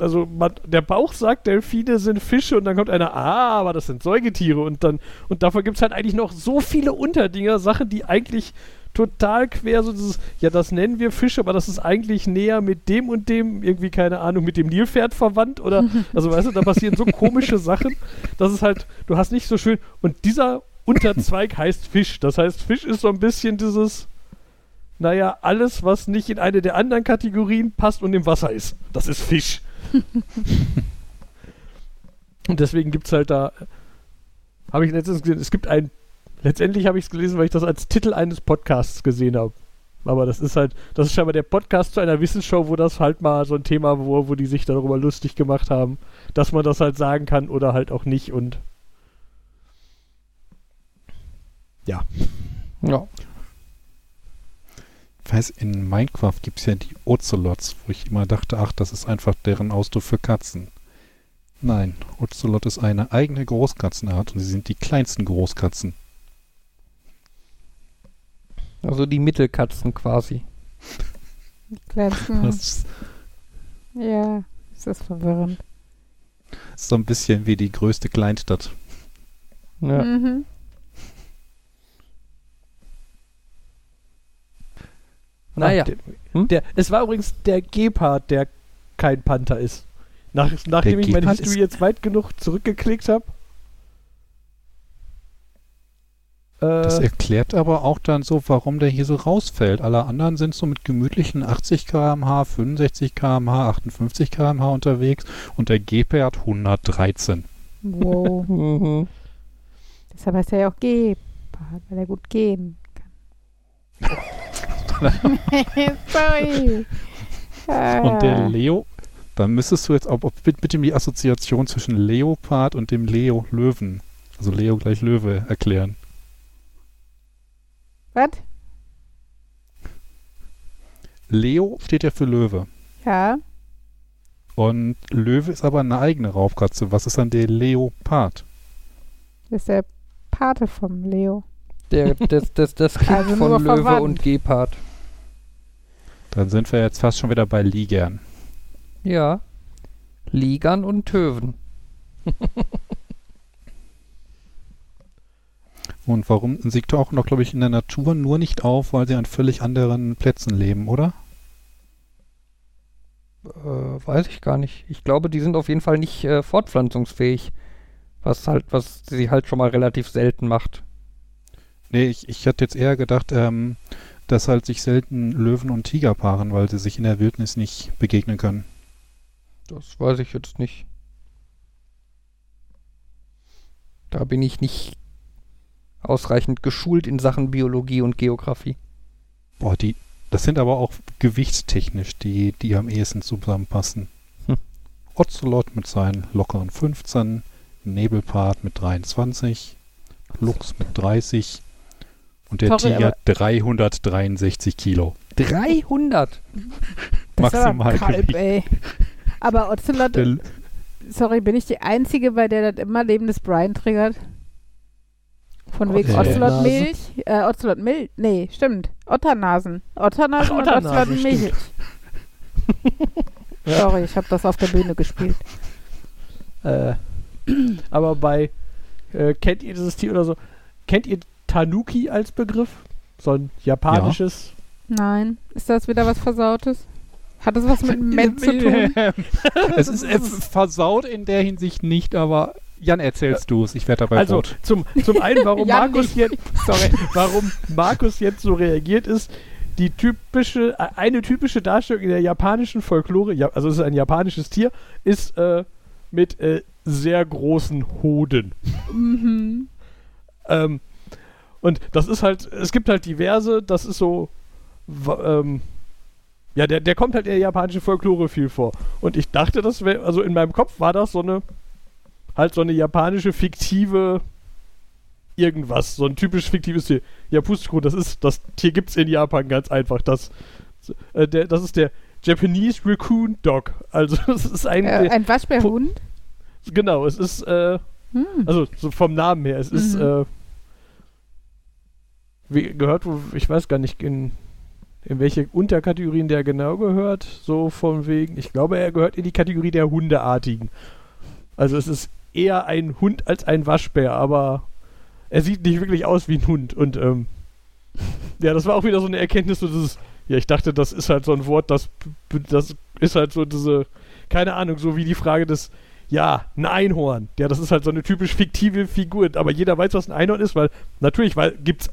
also man, der Bauch sagt, Delfine sind Fische und dann kommt einer, ah, aber das sind Säugetiere. Und dann, und davon gibt es halt eigentlich noch so viele Unterdinger, Sachen, die eigentlich total quer so dieses, ja, das nennen wir Fische, aber das ist eigentlich näher mit dem und dem, irgendwie, keine Ahnung, mit dem Nilpferd verwandt oder, also weißt du, da passieren so komische Sachen, dass es halt, du hast nicht so schön, und dieser Unterzweig heißt Fisch, das heißt, Fisch ist so ein bisschen dieses, naja, alles, was nicht in eine der anderen Kategorien passt und im Wasser ist, das ist Fisch. Und deswegen gibt es halt da, habe ich letztens gesehen, es gibt ein, letztendlich habe ich es gelesen, weil ich das als Titel eines Podcasts gesehen habe. Aber das ist halt, das ist scheinbar der Podcast zu einer Wissensshow, wo das halt mal so ein Thema, wo, wo die sich darüber lustig gemacht haben, dass man das halt sagen kann oder halt auch nicht und Ja. ich weiß, in Minecraft gibt es ja die Ocelots, wo ich immer dachte, ach, das ist einfach deren Ausdruck für Katzen. Nein, Ocelot ist eine eigene Großkatzenart und sie sind die kleinsten Großkatzen. Also die Mittelkatzen quasi. Die kleinsten. Das Ja, ist das verwirrend. ist so ein bisschen wie die größte Kleinstadt. Ja. Mhm. Naja. Ah, der, Hm? der, es war übrigens der Gepard, der kein Panther ist. Nach, nachdem ich meine Gepard History ist- jetzt weit genug zurückgeklickt habe. Das Äh, erklärt aber auch dann so, warum der hier so rausfällt. Alle anderen sind so mit gemütlichen 80 km/h, 65 km/h, 58 km/h unterwegs und der Gepard 113. Wow. Mhm. Deshalb heißt er ja auch Gepard, weil er gut gehen kann. Sorry. Und der Ah. Leo, dann müsstest du jetzt auch bitte bitte die Assoziation zwischen Leopard und dem Leo Löwen, also Leo gleich Löwe, erklären. Was? Leo steht ja für Löwe. Ja. Und Löwe ist aber eine eigene Raubkatze. Was ist dann der Leopard? Das ist der Pate vom Leo. Der, das, das, das Kind Also von Löwe verwandt. und Gepard. Dann sind wir jetzt fast schon wieder bei Ligern. Ja. Ligern und Töven. Und warum sie tauchen doch, glaube ich, in der Natur nur nicht auf, weil sie an völlig anderen Plätzen leben, oder? Äh, weiß ich gar nicht. Ich glaube, die sind auf jeden Fall nicht äh, fortpflanzungsfähig. Was halt, was sie halt schon mal relativ selten macht. Nee, ich, ich hätte jetzt eher gedacht, ähm, dass halt sich selten Löwen und Tiger paaren, weil sie sich in der Wildnis nicht begegnen können. Das weiß ich jetzt nicht. Da bin ich nicht ausreichend geschult in Sachen Biologie und Geografie. Boah, die, das sind aber auch gewichtstechnisch die, die am ehesten zusammenpassen. Hm. Ocelot mit seinen lockeren 15, Nebelpart mit 23, Luchs mit 30 und der Sorry, Tiger aber- 363 Kilo. 300! Das ist aber Maximal Kalb, ey. Aber Ocelot, Der, sorry, bin ich die Einzige, bei der das immer Leben des Brian triggert? Von wegen Otter- Ocelot Nase. Milch? Äh, Ocelot Milch? Nee, stimmt. Otternasen. Otternasen Ach, und Otternasen, Ocelot Milch. Sorry, ich habe das auf der Bühne gespielt. äh, aber bei, äh, kennt ihr dieses Tier oder so? Kennt ihr Tanuki als Begriff? So ein japanisches. Nein. Ist das wieder was Versautes? Hat das was mit Ment zu tun? es ist äh, versaut in der Hinsicht nicht, aber Jan, erzählst du es. Ich werde dabei Also rot. zum, zum einen, warum Ja, Markus jetzt, sorry, warum Markus jetzt so reagiert ist, die typische, eine typische Darstellung in der japanischen Folklore, ja, also es ist ein japanisches Tier, ist äh, mit äh, sehr großen Hoden. Mhm. Ähm, und das ist halt, es gibt halt diverse, das ist so, ähm, ja, der, der kommt halt in der japanischen Folklore viel vor. Und ich dachte, das wäre, also in meinem Kopf war das so eine, halt so eine japanische fiktive irgendwas, so ein typisch fiktives Tier. Ja, Pustekuchen, das ist, das Tier gibt's in Japan ganz einfach. Das, äh, der, das ist der Japanese Raccoon Dog. Also es ist ein, Äh, ein Waschbärhund? genau, es ist, äh, Hm. also so vom Namen her, es ist Mhm. äh, wie gehört, ich weiß gar nicht, in, in welche Unterkategorien der genau gehört, so von wegen, ich glaube, er gehört in die Kategorie der Hundeartigen. Also es ist eher ein Hund als ein Waschbär, aber er sieht nicht wirklich aus wie ein Hund und ähm, ja, das war auch wieder so eine Erkenntnis, so dieses, ja, ich dachte, das ist halt so ein Wort, das, das ist halt so diese, keine Ahnung, so wie die Frage des, ja, ein Einhorn. Ja, das ist halt so eine typisch fiktive Figur. Aber jeder weiß, was ein Einhorn ist, weil natürlich weil, gibt's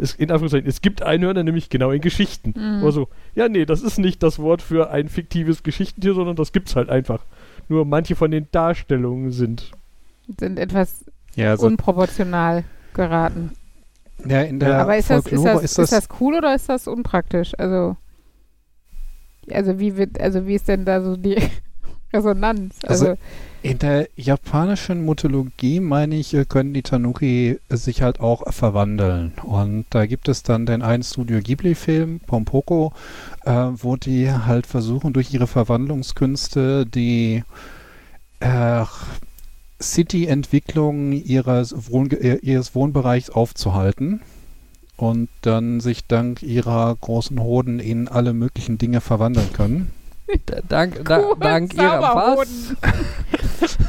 es, in Anführungszeichen, es gibt Einhörner nämlich genau in Geschichten. Mhm. Oder so, ja, nee, das ist nicht das Wort für ein fiktives Geschichtentier, sondern das gibt's halt einfach. Nur manche von den Darstellungen sind. Sind etwas Ja, also unproportional geraten. ja, in der Aber ist das, ist, Folklore das, ist, das, cool oder ist das unpraktisch? Also, also wie wird, also wie ist denn da so die Resonanz? Also- Also, In der japanischen Mythologie, meine ich, äh, können die Tanuki sich halt auch verwandeln. Und da gibt es dann den einen Studio Ghibli-Film, Pompoko, äh, wo die halt versuchen, durch ihre Verwandlungskünste die äh, City-Entwicklung ihres, Wohn ihres Wohnbereichs aufzuhalten und dann sich dank ihrer großen Hoden in alle möglichen Dinge verwandeln können. Da- Dank, da, dank ihrer was? Zauberhoden.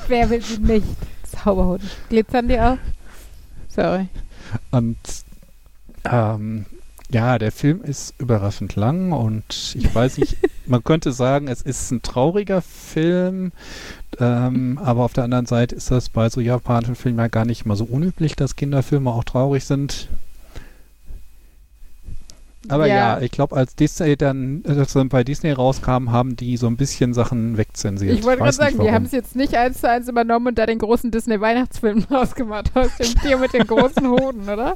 Wer will sie nicht? Zauberhoden. Glitzern die auch? Sorry. Und ähm, ja, der Film ist überraschend lang und ich weiß nicht, man könnte sagen, es ist ein trauriger Film, ähm, aber auf der anderen Seite ist das bei so japanischen Filmen ja gar nicht mal so unüblich, dass Kinderfilme auch traurig sind. Aber ja, ich glaube, als Disney dann, äh, dann bei Disney rauskam, haben die so ein bisschen Sachen wegzensiert. Ich wollte gerade sagen, die haben es jetzt nicht eins zu eins übernommen und da den großen Disney-Weihnachtsfilm rausgemacht aus dem Tier mit den großen Hoden, oder?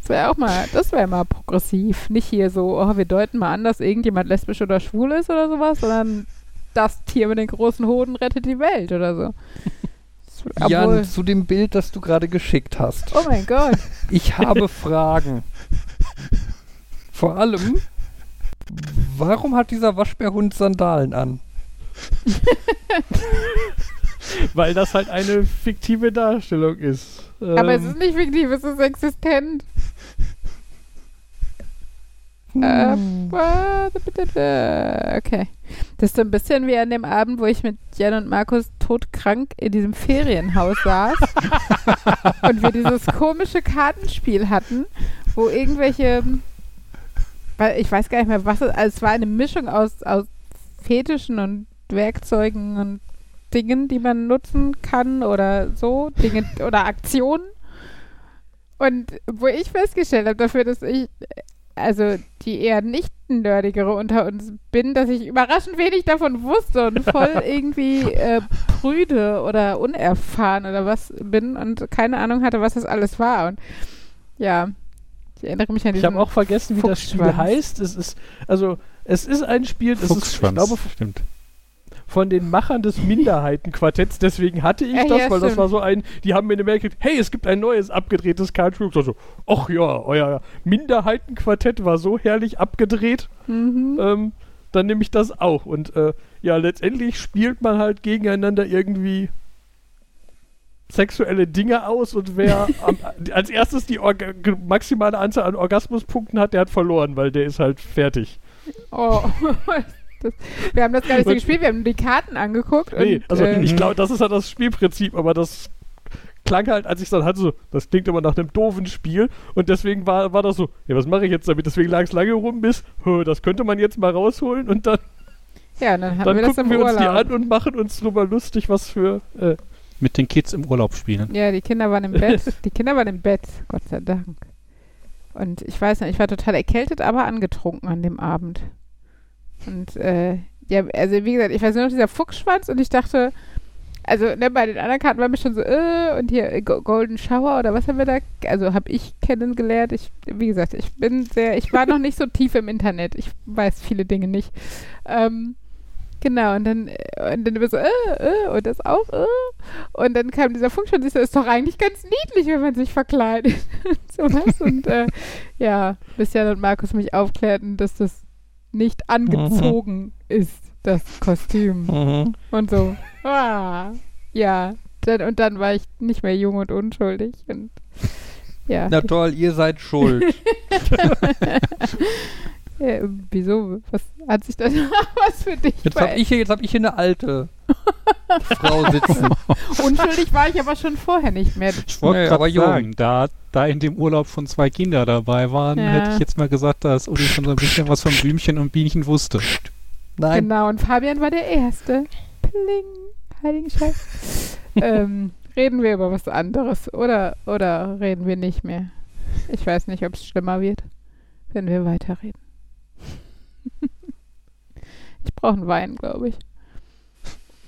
Das wäre auch mal, das wäre mal progressiv. Nicht hier so, oh, wir deuten mal an, dass irgendjemand lesbisch oder schwul ist oder sowas, sondern das Tier mit den großen Hoden rettet die Welt oder so. Jan, Obwohl, zu dem Bild, das du gerade geschickt hast. oh mein Gott. Ich habe Fragen. Vor allem, warum hat dieser Waschbärhund Sandalen an? Weil das halt eine fiktive Darstellung ist. Aber es Ähm, ist nicht fiktiv, es ist existent. Hm. Äh, Okay. Das ist so ein bisschen wie an dem Abend, wo ich mit Jan und Markus todkrank in diesem Ferienhaus saß und wir dieses komische Kartenspiel hatten, wo irgendwelche, weil ich weiß gar nicht mehr, was es, also es war eine Mischung aus, aus Fetischen und Werkzeugen und Dingen, die man nutzen kann oder so, Dinge oder Aktionen. Und wo ich festgestellt habe dafür, dass ich also die eher nicht nerdigere unter uns bin, dass ich überraschend wenig davon wusste und voll irgendwie äh, prüde oder unerfahren oder was bin und keine Ahnung hatte, was das alles war. Und ja, ich erinnere mich an ich diesen habe auch vergessen, wie das Spiel heißt. Es ist, also, es ist ein Spiel, das ist, ich glaube, stimmt. von den Machern des Minderheitenquartetts, deswegen hatte ich Ja, das, ja, weil das stimmt. war so ein, die haben mir eine Mail gekriegt, hey, es gibt ein neues abgedrehtes Cardspiel. Ich so, ach ja, euer Minderheitenquartett war so herrlich abgedreht, Mhm. ähm, dann nehme ich das auch. Und äh, ja, letztendlich spielt man halt gegeneinander irgendwie sexuelle Dinge aus und wer am, als erstes die Orga maximale Anzahl an Orgasmuspunkten hat, der hat verloren, weil der ist halt fertig. Oh. Das, wir haben das gar nicht so Und- gespielt, wir haben die Karten angeguckt. Nee, und, also äh, ich glaube, das ist halt das Spielprinzip, aber das klang halt, als ich es dann hatte, so, das klingt immer nach einem doofen Spiel und deswegen war, war das so, ja, was mache ich jetzt damit? Deswegen lag es lange rum bis, das könnte man jetzt mal rausholen und dann, ja, dann haben dann wir das gucken im wir uns die an und machen uns drüber lustig, was für, äh, Mit den Kids im Urlaub spielen. Ja, die Kinder waren im Bett. Die Kinder waren im Bett, Gott sei Dank. Und ich weiß nicht, ich war total erkältet, aber angetrunken an dem Abend. Und äh, ja, also wie gesagt, ich weiß nur noch dieser Fuchsschwanz und ich dachte, also ne, bei den anderen Karten war mir schon so, äh, und hier äh, Go- Golden Shower oder was haben wir da, also habe ich kennengelernt. Ich, wie gesagt, ich bin sehr, ich war noch nicht so tief im Internet. Ich weiß viele Dinge nicht. Ähm, Genau, und dann, äh, und dann immer so, äh, äh, und das auch, äh. Und dann kam dieser Funkschwanz, ich so, ist doch eigentlich ganz niedlich, wenn man sich verkleidet. und sowas. Und äh, ja, bis Jan und Markus mich aufklärten, dass das nicht angezogen ist, das Kostüm. Mhm. Und so, ah, ja. Dann, und dann war ich nicht mehr jung und unschuldig. Und ja. Na toll, ihr seid schuld. ja wieso? Was hat sich da was für dich Jetzt habe ich, hier- jetzt hab ich hier eine alte Frau sitzen. Unschuldig war ich aber schon vorher nicht mehr. Ich wollte Nee, gerade aber jung. sagen, da, da in dem Urlaub schon zwei Kinder dabei waren, Ja. hätte ich jetzt mal gesagt, dass Uli schon so ein bisschen was von Blümchen und Bienchen wusste. Nein, Genau, und Fabian war der Erste. Pling, heiligen Scheiß. ähm, reden wir über was anderes oder, oder reden wir nicht mehr? Ich weiß nicht, ob es schlimmer wird, wenn wir weiterreden. Ich brauche einen Wein, glaube ich.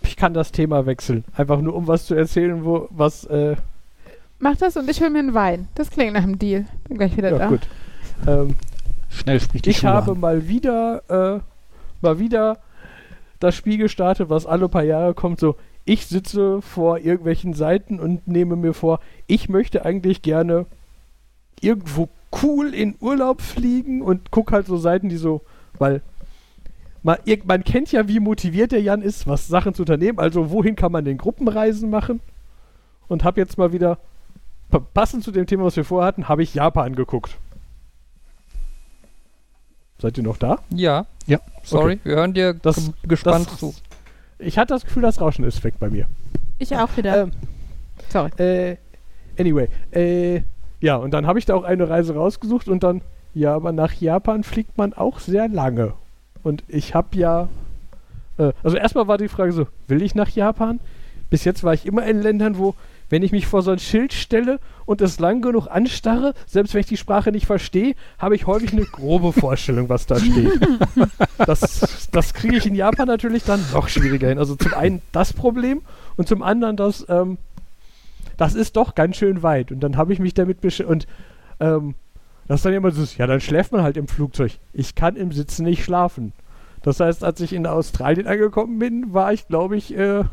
ich kann das Thema wechseln. Einfach nur, um was zu erzählen, wo, was, äh, Mach das und ich hol mir einen Wein. Das klingt nach einem Deal. Bin gleich wieder ja da. gut. Ähm, Schnell spricht die ich Schule habe an. mal wieder, äh, mal wieder das Spiel gestartet, was alle paar Jahre kommt, so, ich sitze vor irgendwelchen Seiten und nehme mir vor, ich möchte eigentlich gerne irgendwo cool in Urlaub fliegen und guck halt so Seiten, die so, weil ihr- man kennt ja, wie motiviert der Jan ist, was Sachen zu unternehmen. Also wohin kann man denn Gruppenreisen machen? Und habe jetzt mal wieder, pa- passend zu dem Thema, was wir vorhatten, habe ich Japan geguckt. Seid ihr noch da? Ja. Ja. Sorry, Okay. wir hören dir Das- ge- gespannt das- zu. Ich hatte das Gefühl, das Rauschen ist weg bei mir. Ich auch wieder. Ähm, Sorry. Äh, anyway, äh, ja, und dann habe ich da auch eine Reise rausgesucht und dann, ja, aber nach Japan fliegt man auch sehr lange. Und ich habe ja, äh, also erstmal war die Frage so, will ich nach Japan? Bis jetzt war ich immer in Ländern, wo, wenn ich mich vor so ein Schild stelle und es lang genug anstarre, selbst wenn ich die Sprache nicht verstehe, habe ich häufig eine grobe Vorstellung, was da steht. das das kriege ich in Japan natürlich dann noch schwieriger hin. Also zum einen das Problem und zum anderen das, ähm, das ist doch ganz schön weit. Und dann habe ich mich damit beschäftigt. Und ähm, das ist dann immer so, ja, dann schläft man halt im Flugzeug. Ich kann im Sitzen nicht schlafen. Das heißt, als ich in Australien angekommen bin, war ich, glaube ich, äh,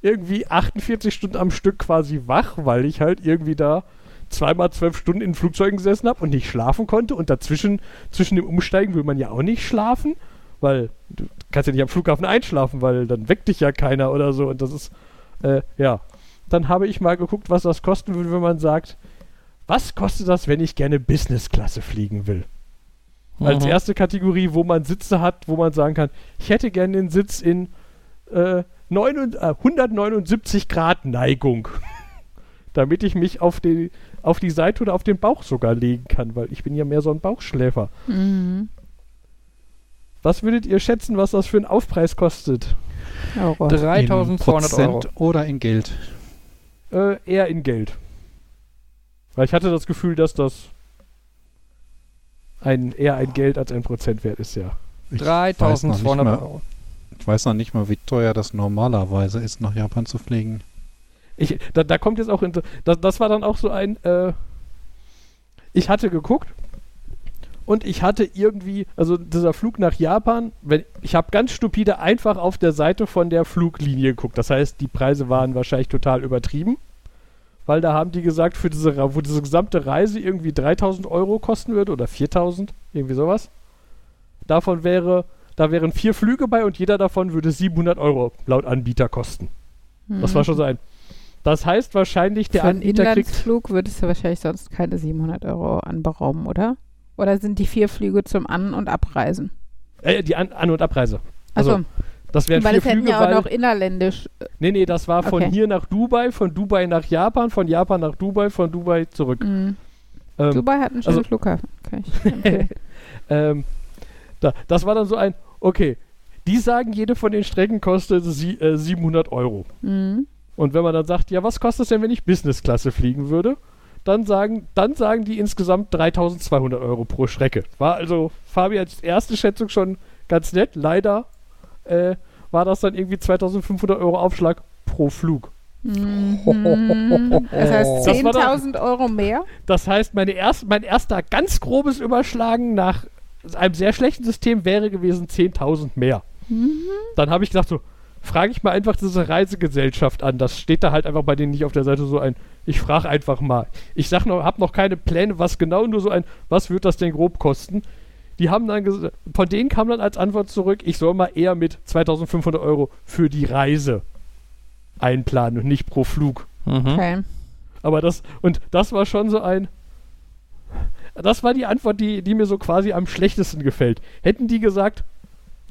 irgendwie 48 Stunden am Stück quasi wach, weil ich halt irgendwie da zweimal zwölf Stunden in Flugzeugen gesessen habe und nicht schlafen konnte. Und dazwischen, zwischen dem Umsteigen will man ja auch nicht schlafen, weil du kannst ja nicht am Flughafen einschlafen, weil dann weckt dich ja keiner oder so. Und das ist, äh, ja. Dann habe ich mal geguckt, was das kosten würde, wenn man sagt, was kostet das, wenn ich gerne Business-Klasse fliegen will? Als Mhm. erste Kategorie, wo man Sitze hat, wo man sagen kann, ich hätte gerne den Sitz in äh, 9, äh, 179 Grad Neigung. Damit ich mich auf die, auf die Seite oder auf den Bauch sogar legen kann, weil ich bin ja mehr so ein Bauchschläfer. Mhm. Was würdet ihr schätzen, was das für einen Aufpreis kostet? Oh in 3200 Euro. Oder in Geld? Äh, eher in Geld. Weil ich hatte das Gefühl, dass das ein, eher ein Geld als ein Prozentwert ist, ja. Ich weiß noch nicht 3200 mal- Euro. Ich weiß noch nicht mal, wie teuer das normalerweise ist, nach Japan zu fliegen. Ich, da, da kommt jetzt auch, inter- das, das war dann auch so ein, äh, ich hatte geguckt und ich hatte irgendwie, also dieser Flug nach Japan, wenn, ich habe ganz stupide einfach auf der Seite von der Fluglinie geguckt. Das heißt, die Preise waren wahrscheinlich total übertrieben, weil da haben die gesagt, für diese, wo diese gesamte Reise irgendwie 3000 Euro kosten würde oder 4000, irgendwie sowas. Davon wäre, da wären vier Flüge bei und jeder davon würde 700 Euro laut Anbieter kosten. Das war schon so ein. Das heißt wahrscheinlich, der Für einen Anbieter. Inlandsflug würdest du wahrscheinlich sonst keine 700 Euro anberaumen, oder? Oder sind die vier Flüge zum An- und Abreisen? Äh, die An-, An und Abreise. Also, Achso, Das wären weil vier hätten Flüge, ja auch noch innerländisch. Nee, nee, das war von Okay. hier nach Dubai, von Dubai nach Japan, von Japan nach Dubai, von Dubai zurück. Mhm. Ähm, Dubai hat einen schönen also- Flughafen. Empfehlen. ähm, da, das war dann so ein, okay, die sagen, jede von den Strecken kostet sie, äh, 700 Euro. mhm. Und wenn man dann sagt, ja, was kostet es denn, wenn ich Business-Klasse fliegen würde? Dann sagen, dann sagen die insgesamt 3200 Euro pro Strecke. War also Fabi als erste Schätzung schon ganz nett. Leider äh, war das dann irgendwie 2500 Euro Aufschlag pro Flug. Mhm. Das heißt Das war dann- 10.000 Euro mehr. Das heißt, meine erst, mein erster ganz grobes Überschlagen nach einem sehr schlechten System wäre gewesen 10.000 mehr. Mhm. Dann habe ich gedacht so, frage ich mal einfach diese Reisegesellschaft an. Das steht da halt einfach bei denen nicht auf der Seite so ein. Ich frage einfach mal. Ich sag noch, habe noch keine Pläne, was genau, nur so ein, was wird das denn grob kosten? Die haben dann gesagt, von denen kam dann als Antwort zurück, ich soll mal eher mit 2500 Euro für die Reise einplanen und nicht pro Flug. Mhm. Okay. Aber das, und das war schon so ein. Das war die Antwort, die, die mir so quasi am schlechtesten gefällt. Hätten die gesagt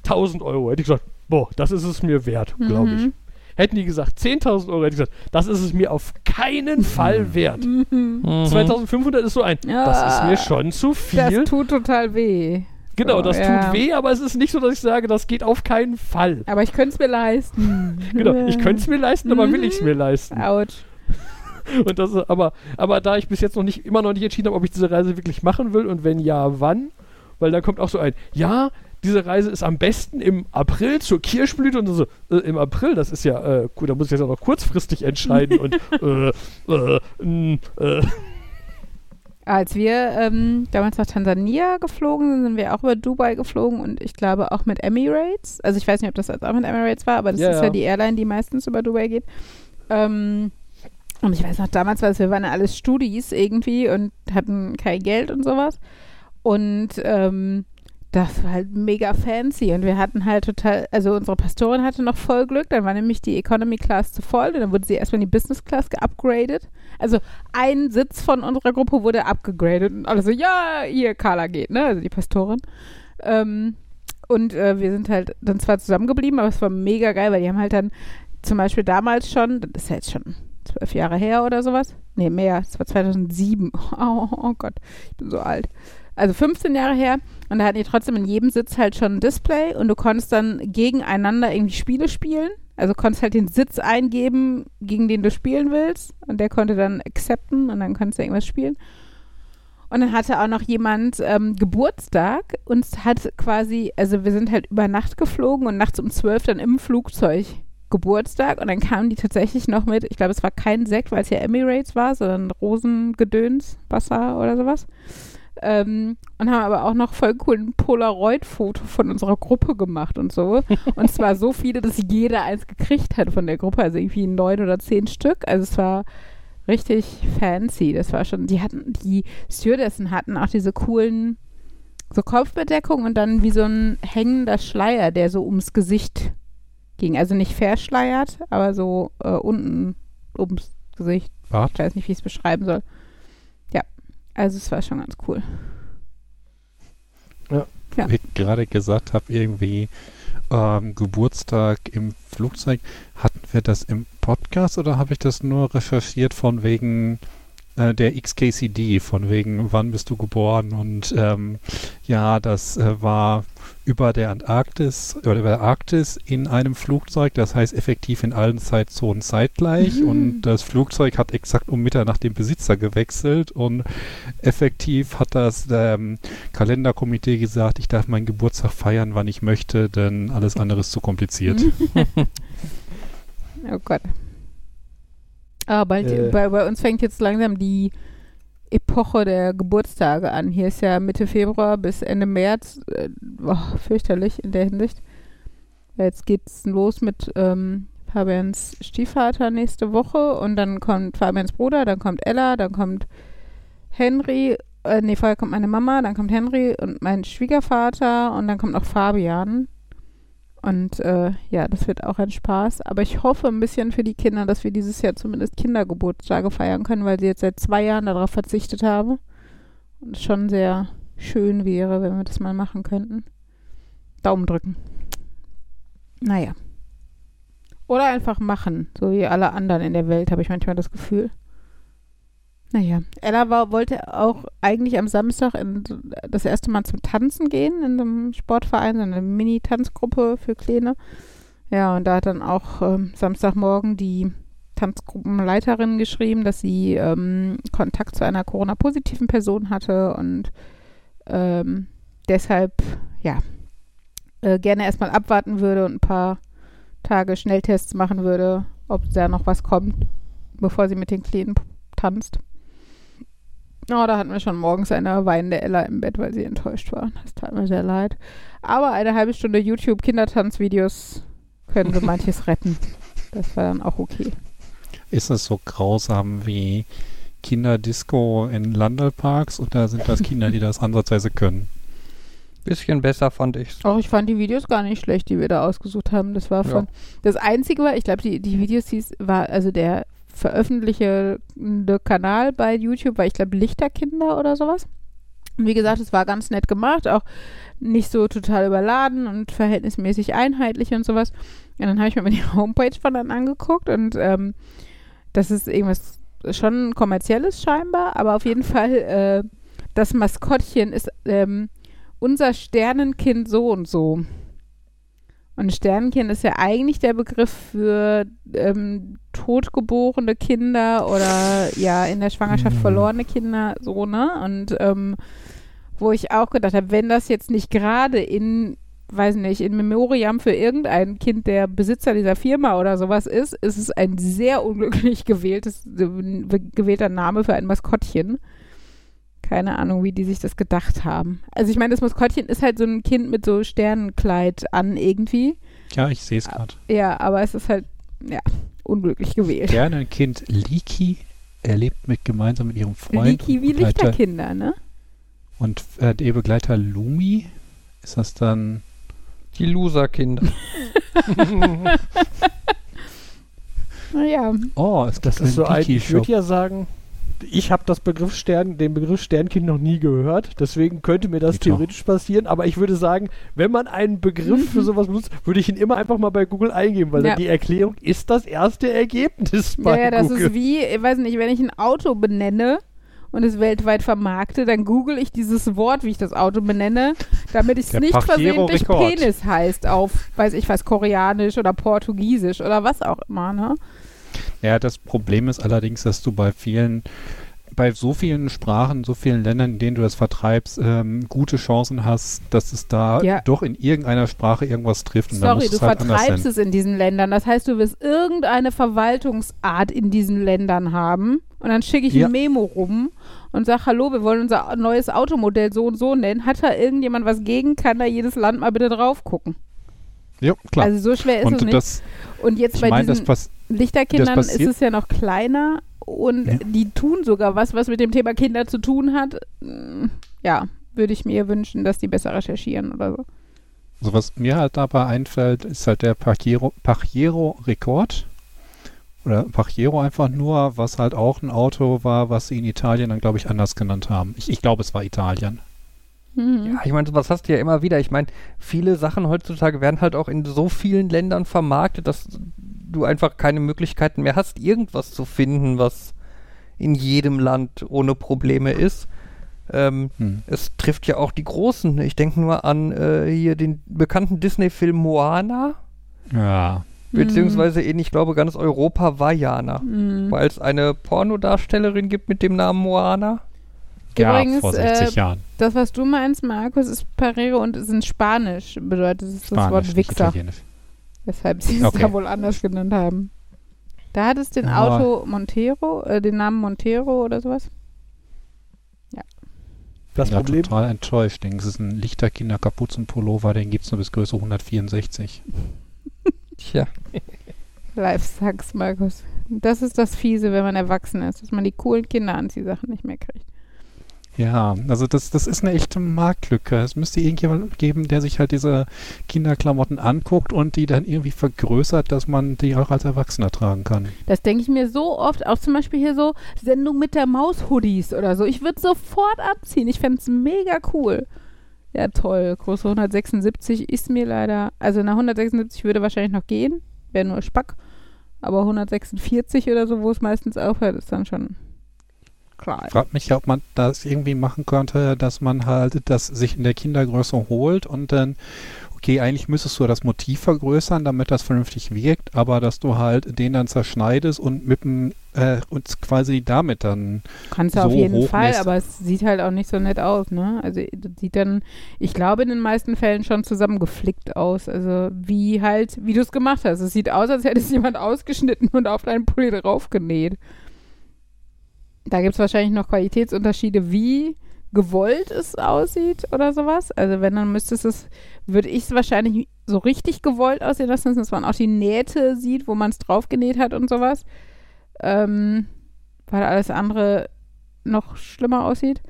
1000 Euro, hätte ich gesagt, boah, das ist es mir wert, glaube ich. Mhm. Hätten die gesagt 10.000 Euro, hätte ich gesagt, das ist es mir auf keinen Fall wert. Mhm. Mhm. 2500 ist so ein, das ist mir schon zu Das viel. tut total weh. Genau, das ja. tut weh, aber es ist nicht so, dass ich sage, das geht auf keinen Fall. Aber ich könnte es mir leisten. Genau, ich könnte es mir leisten, aber will Mhm. ich es mir leisten. Autsch. Und das, ist- aber, aber da ich bis jetzt noch nicht, immer noch nicht entschieden habe, ob ich diese Reise wirklich machen will und wenn ja, wann, weil da kommt auch so ein, ja, diese Reise ist am besten im April zur Kirschblüte und so, äh, im April, das ist ja, äh, gut, da muss ich jetzt auch noch kurzfristig entscheiden und, äh, äh, mh, äh, Als wir ähm, damals nach Tansania geflogen sind, sind wir auch über Dubai geflogen und ich glaube auch mit Emirates. Also ich weiß nicht, ob das jetzt auch mit Emirates war, aber das Ja, ist ja ja. die Airline, die meistens über Dubai geht. Ähm, und ich weiß noch, damals war es, wir waren ja alles Studis irgendwie und hatten kein Geld und sowas. Und ähm, das war halt mega fancy. Und wir hatten halt total, also unsere Pastorin hatte noch voll Glück, dann war nämlich die Economy Class zu voll und dann wurde sie erstmal in die Business Class geupgradet. Also ein Sitz von unserer Gruppe wurde abgegradet. Und alle so, ja, ihr Carla geht, ne, also die Pastorin. Ähm, und äh, wir sind halt dann zwar zusammengeblieben, aber es war mega geil, weil die haben halt dann zum Beispiel damals schon, das ist ja jetzt schon zwölf Jahre her oder sowas, nee, mehr, es war 2007, oh, oh Gott, ich bin so alt also 15 Jahre her, und da hatten die trotzdem in jedem Sitz halt schon ein Display und du konntest dann gegeneinander irgendwie Spiele spielen. Also konntest halt den Sitz eingeben, gegen den du spielen willst und der konnte dann accepten und dann konntest du irgendwas spielen. Und dann hatte auch noch jemand ähm, Geburtstag und hat quasi, also wir sind halt über Nacht geflogen und nachts um 12 dann im Flugzeug Geburtstag und dann kamen die tatsächlich noch mit, ich glaube, es war kein Sekt, weil es ja Emirates war, sondern Rosengedöns, Wasser oder sowas. Ähm, und haben aber auch noch voll cool ein Polaroid-Foto von unserer Gruppe gemacht und so. und zwar so viele, dass jeder eins gekriegt hat von der Gruppe, also irgendwie neun oder zehn Stück. Also es war richtig fancy. Das war schon, die hatten, die Stewardessen hatten auch diese coolen so Kopfbedeckung und dann wie so ein hängender Schleier, der so ums Gesicht ging. Also nicht verschleiert, aber so äh, unten ums Gesicht. Bart? Ich weiß nicht, wie ich es beschreiben soll. Also es war schon ganz cool. Ja. Ja. Wie ich gerade gesagt habe, irgendwie ähm, Geburtstag im Flugzeug. Hatten wir das im Podcast oder habe ich das nur recherchiert von wegen äh, der XKCD, von wegen wann bist du geboren? Und ähm, ja, das äh, war über der Antarktis oder über der Arktis in einem Flugzeug, das heißt effektiv in allen Zeitzonen zeitgleich Mhm. und das Flugzeug hat exakt um Mitternacht den Besitzer gewechselt und effektiv hat das ähm, Kalenderkomitee gesagt, ich darf meinen Geburtstag feiern, wann ich möchte, denn alles andere ist zu kompliziert. oh Gott. Ah, bald, Äh. bei, bei uns fängt jetzt langsam die Epoche der Geburtstage an. Hier ist ja Mitte Februar bis Ende März äh, oh, fürchterlich in der Hinsicht. Jetzt geht's los mit ähm, Fabians Stiefvater nächste Woche und dann kommt Fabians Bruder, dann kommt Ella, dann kommt Henry, äh, nee, vorher kommt meine Mama, dann kommt Henry und mein Schwiegervater und dann kommt noch Fabian. Und äh, ja, das wird auch ein Spaß. Aber ich hoffe ein bisschen für die Kinder, dass wir dieses Jahr zumindest Kindergeburtstage feiern können, weil sie jetzt seit zwei Jahren darauf verzichtet haben. Und es schon sehr schön wäre, wenn wir das mal machen könnten. Daumen drücken. Naja. Oder einfach machen, so wie alle anderen in der Welt, habe ich manchmal das Gefühl. Naja, Ella war, wollte auch eigentlich am Samstag in, das erste Mal zum Tanzen gehen in einem Sportverein, so eine Mini-Tanzgruppe für Kleine. Ja, und da hat dann auch ähm, Samstagmorgen die Tanzgruppenleiterin geschrieben, dass sie ähm, Kontakt zu einer Corona-positiven Person hatte und ähm, deshalb, ja, äh, gerne erstmal abwarten würde und ein paar Tage Schnelltests machen würde, ob da noch was kommt, bevor sie mit den Kleinen tanzt. Oh, da hatten wir schon morgens eine weinende Ella im Bett, weil sie enttäuscht war. Das tat mir sehr leid. Aber eine halbe Stunde YouTube-Kindertanzvideos können so manches retten. Das war dann auch okay. Ist es so grausam wie Kinderdisco in Landalparks oder sind das Kinder, die das ansatzweise können? Bisschen besser fand ich's. Auch ich fand die Videos gar nicht schlecht, die wir da ausgesucht haben. Das war von. Ja. Das Einzige war, ich glaube, die, die Videos hieß, war, also der veröffentlichte Kanal bei YouTube war, ich glaube, Lichterkinder oder sowas. Und wie gesagt, es war ganz nett gemacht, auch nicht so total überladen und verhältnismäßig einheitlich und sowas. Und dann habe ich mir die Homepage von dann angeguckt und ähm, das ist irgendwas schon kommerzielles scheinbar, aber auf jeden Fall äh, das Maskottchen ist ähm, unser Sternenkind so und so. Und Sternenkind ist ja eigentlich der Begriff für ähm, totgeborene Kinder oder ja in der Schwangerschaft Mhm. verlorene Kinder, so, ne? Und ähm, wo ich auch gedacht habe, wenn das jetzt nicht gerade in, weiß nicht, in Memoriam für irgendein Kind der Besitzer dieser Firma oder sowas ist, ist es ein sehr unglücklich gewähltes, äh, gewählter Name für ein Maskottchen. Keine Ahnung, wie die sich das gedacht haben. Also ich meine, das Maskottchen ist halt so ein Kind mit so Sternenkleid an irgendwie. Ja, ich sehe es gerade. Ja, aber es ist halt, ja, unglücklich gewählt. Gerne ein Kind Leaky. Er lebt mit, gemeinsam mit ihrem Freund Leaky wie Begleiter- Lichterkinder, ne? Und äh, der Begleiter Lumi Ist das dann. Die Loser-Kinder. Naja, Oh, es Das ist so ein, ich würde ja sagen, ich habe das Begriff Stern, den Begriff Sternkind noch nie gehört, deswegen könnte mir das Ich theoretisch passieren, aber ich würde sagen, wenn man einen Begriff für sowas benutzt, würde ich ihn immer einfach mal bei Google eingeben, weil Ja. dann die Erklärung ist das erste Ergebnis bei ja, ja, das Google. ist wie, ich weiß nicht, wenn ich ein Auto benenne und es weltweit vermarkte, dann google ich dieses Wort, wie ich das Auto benenne, damit es nicht versehentlich. Penis heißt auf, weiß ich was, Koreanisch oder Portugiesisch oder was auch immer, ne? Ja, das Problem ist allerdings, dass du bei vielen, bei so vielen Sprachen, so vielen Ländern, in denen du das vertreibst, ähm, gute Chancen hast, dass es da Ja. doch in irgendeiner Sprache irgendwas trifft. Und Sorry, du halt vertreibst es in diesen Ländern. Das heißt, du wirst irgendeine Verwaltungsart in diesen Ländern haben. Und dann schicke ich Ja. ein Memo rum und sage, hallo, wir wollen unser neues Automodell so und so nennen. Hat da irgendjemand was gegen? Kann da jedes Land mal bitte drauf gucken? Ja, klar. Also so schwer ist es und nicht. das, und jetzt bei meine, das diesen. Lichterkindern ist es ja noch kleiner und Ja. die tun sogar was, was mit dem Thema Kinder zu tun hat. Ja, würde ich mir wünschen, dass die besser recherchieren oder so. Also was mir halt dabei einfällt, ist halt der Pajero, Pajero Rekord. Oder Pajero einfach nur, was halt auch ein Auto war, was sie in Italien dann, glaube ich, anders genannt haben. Ich, ich glaube, es war Italien. Mhm. Ja, ich meine, was hast du ja immer wieder. Ich meine, viele Sachen heutzutage werden halt auch in so vielen Ländern vermarktet, dass du einfach keine Möglichkeiten mehr hast, irgendwas zu finden, was in jedem Land ohne Probleme ist. Ähm, Hm. es trifft ja auch die Großen. Ich denke nur an äh, hier den bekannten Disney-Film Moana, Ja. beziehungsweise in, ich glaube, ganz Europa Vajana, Mhm. weil es eine Pornodarstellerin gibt mit dem Namen Moana. Ja, Übrigens, vor 60 äh, Jahren. Das, was du meinst, Markus, ist Parero und ist in Spanisch. Bedeutet es das Wort Wichser. Italienisch. Weshalb sie es Okay. da wohl anders genannt haben. Da hat es den Aber- Auto Montero, äh, den Namen Montero oder sowas. Das ja, Problem, total enttäuscht. Denk, Es ist ein Lichterkinder Kapuzenpullover, den gibt es nur bis Größe 164. Tja. Live sucks, Markus. Das ist das Fiese, wenn man erwachsen ist, dass man die coolen Kinderanziehsachen nicht mehr kriegt. Ja, also das, das ist eine echte Marktlücke. Es müsste irgendjemand geben, der sich halt diese Kinderklamotten anguckt und die dann irgendwie vergrößert, dass man die auch als Erwachsener tragen kann. Das denke ich mir so oft, auch zum Beispiel hier so Sendung mit der Maus-Hoodies oder so. Ich würde sofort abziehen. Ich fände es mega cool. Ja, toll. Größe 176 ist mir leider, also eine 176 würde wahrscheinlich noch gehen, wäre nur Spack. Aber 146 oder so, wo es meistens aufhört, ist dann schon klar. Ich frage mich, ob man das irgendwie machen könnte, dass man halt das sich in der Kindergröße holt und dann, okay, eigentlich müsstest du das Motiv vergrößern, damit das vernünftig wirkt, aber dass du halt den dann zerschneidest und mit dem, äh, und quasi damit dann Kannst du so auf jeden Fall, lässt. aber es sieht halt auch nicht so nett aus, ne? Also sieht dann, ich glaube in den meisten Fällen schon zusammengeflickt aus. Also wie halt, wie du es gemacht hast. Es sieht aus, als hätte es jemand ausgeschnitten und auf deinen Pulli draufgenäht. Da gibt es wahrscheinlich noch Qualitätsunterschiede, wie gewollt es aussieht oder sowas. Also wenn, dann müsstest es, würde ich es wahrscheinlich so richtig gewollt aussehen lassen, dass man auch die Nähte sieht, wo man es draufgenäht hat und sowas. Ähm, weil alles andere noch schlimmer aussieht.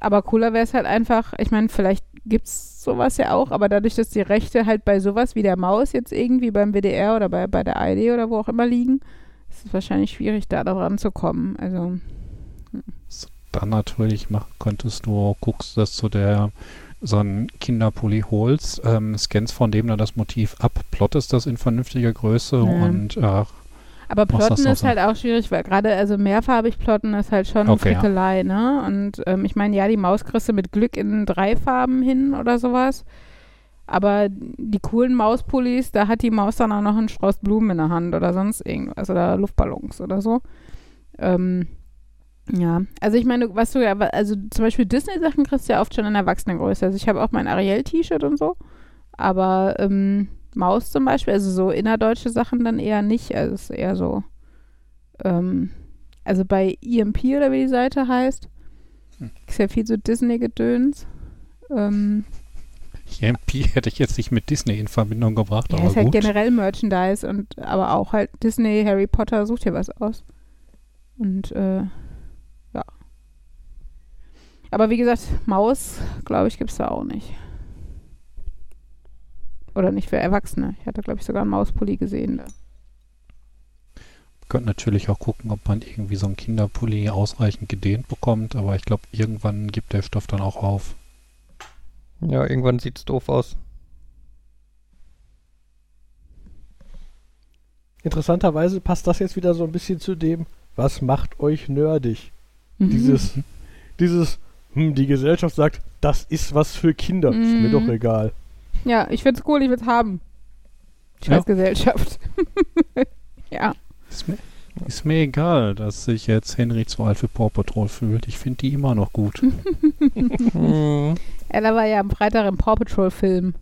Aber cooler wäre es halt einfach, ich meine, vielleicht gibt es sowas ja auch, aber dadurch, dass die Rechte halt bei sowas wie der Maus jetzt irgendwie beim WDR oder bei, bei der ARD oder wo auch immer liegen, ist es wahrscheinlich schwierig, da dran zu kommen. Also, dann natürlich machen könntest du, guckst, dass du der so einen Kinderpulli holst, ähm, scannst von dem dann das Motiv ab, plottest das in vernünftiger Größe Ja. und äh, aber Plotten ist halt auch schwierig, weil gerade, also mehrfarbig Plotten ist halt schon Okay, ja. Frickelei, ne? Und ähm, ich meine, ja, die Maus kriegst du mit Glück in drei Farben hin oder sowas. Aber die coolen Mauspullis, da hat die Maus dann auch noch einen Strauß Blumen in der Hand oder sonst irgendwas oder Luftballons oder so. Ähm, ja, also ich meine, was du ja, also zum Beispiel Disney-Sachen kriegst du ja oft schon in Erwachsenengröße. Also ich habe auch mein Ariel-T-Shirt und so, aber ähm, Maus zum Beispiel, also so innerdeutsche Sachen dann eher nicht. Also es ist eher so, ähm, also bei EMP oder wie die Seite heißt, Hm. ist ja viel so Disney-Gedöns. Ähm, EMP hätte ich jetzt nicht mit Disney in Verbindung gebracht, ja, aber ist halt gut. generell Merchandise und aber auch halt Disney, Harry Potter, sucht dir was aus. Und äh, ja. Aber wie gesagt, Maus, glaube ich, gibt es da auch nicht. Oder nicht für Erwachsene. Ich hatte, glaube ich, sogar einen Mauspulli gesehen. Da. Könnt natürlich auch gucken, ob man irgendwie so einen Kinderpulli ausreichend gedehnt bekommt, aber ich glaube, irgendwann gibt der Stoff dann auch auf. Ja, irgendwann sieht's doof aus. Interessanterweise passt das jetzt wieder so ein bisschen zu dem, was macht euch nerdig? Mhm. Dieses, dieses, hm, die Gesellschaft sagt, das ist was für Kinder. Ist mir Mhm. doch egal. Ja, ich find's cool, ich will's haben. Ja. Scheiß Gesellschaft. ja. Ist mir, ist mir egal, dass sich jetzt Henry zu alt für Paw Patrol fühlt. Ich finde die immer noch gut. Hm. Ella war ja am Freitag im Paw Patrol Film.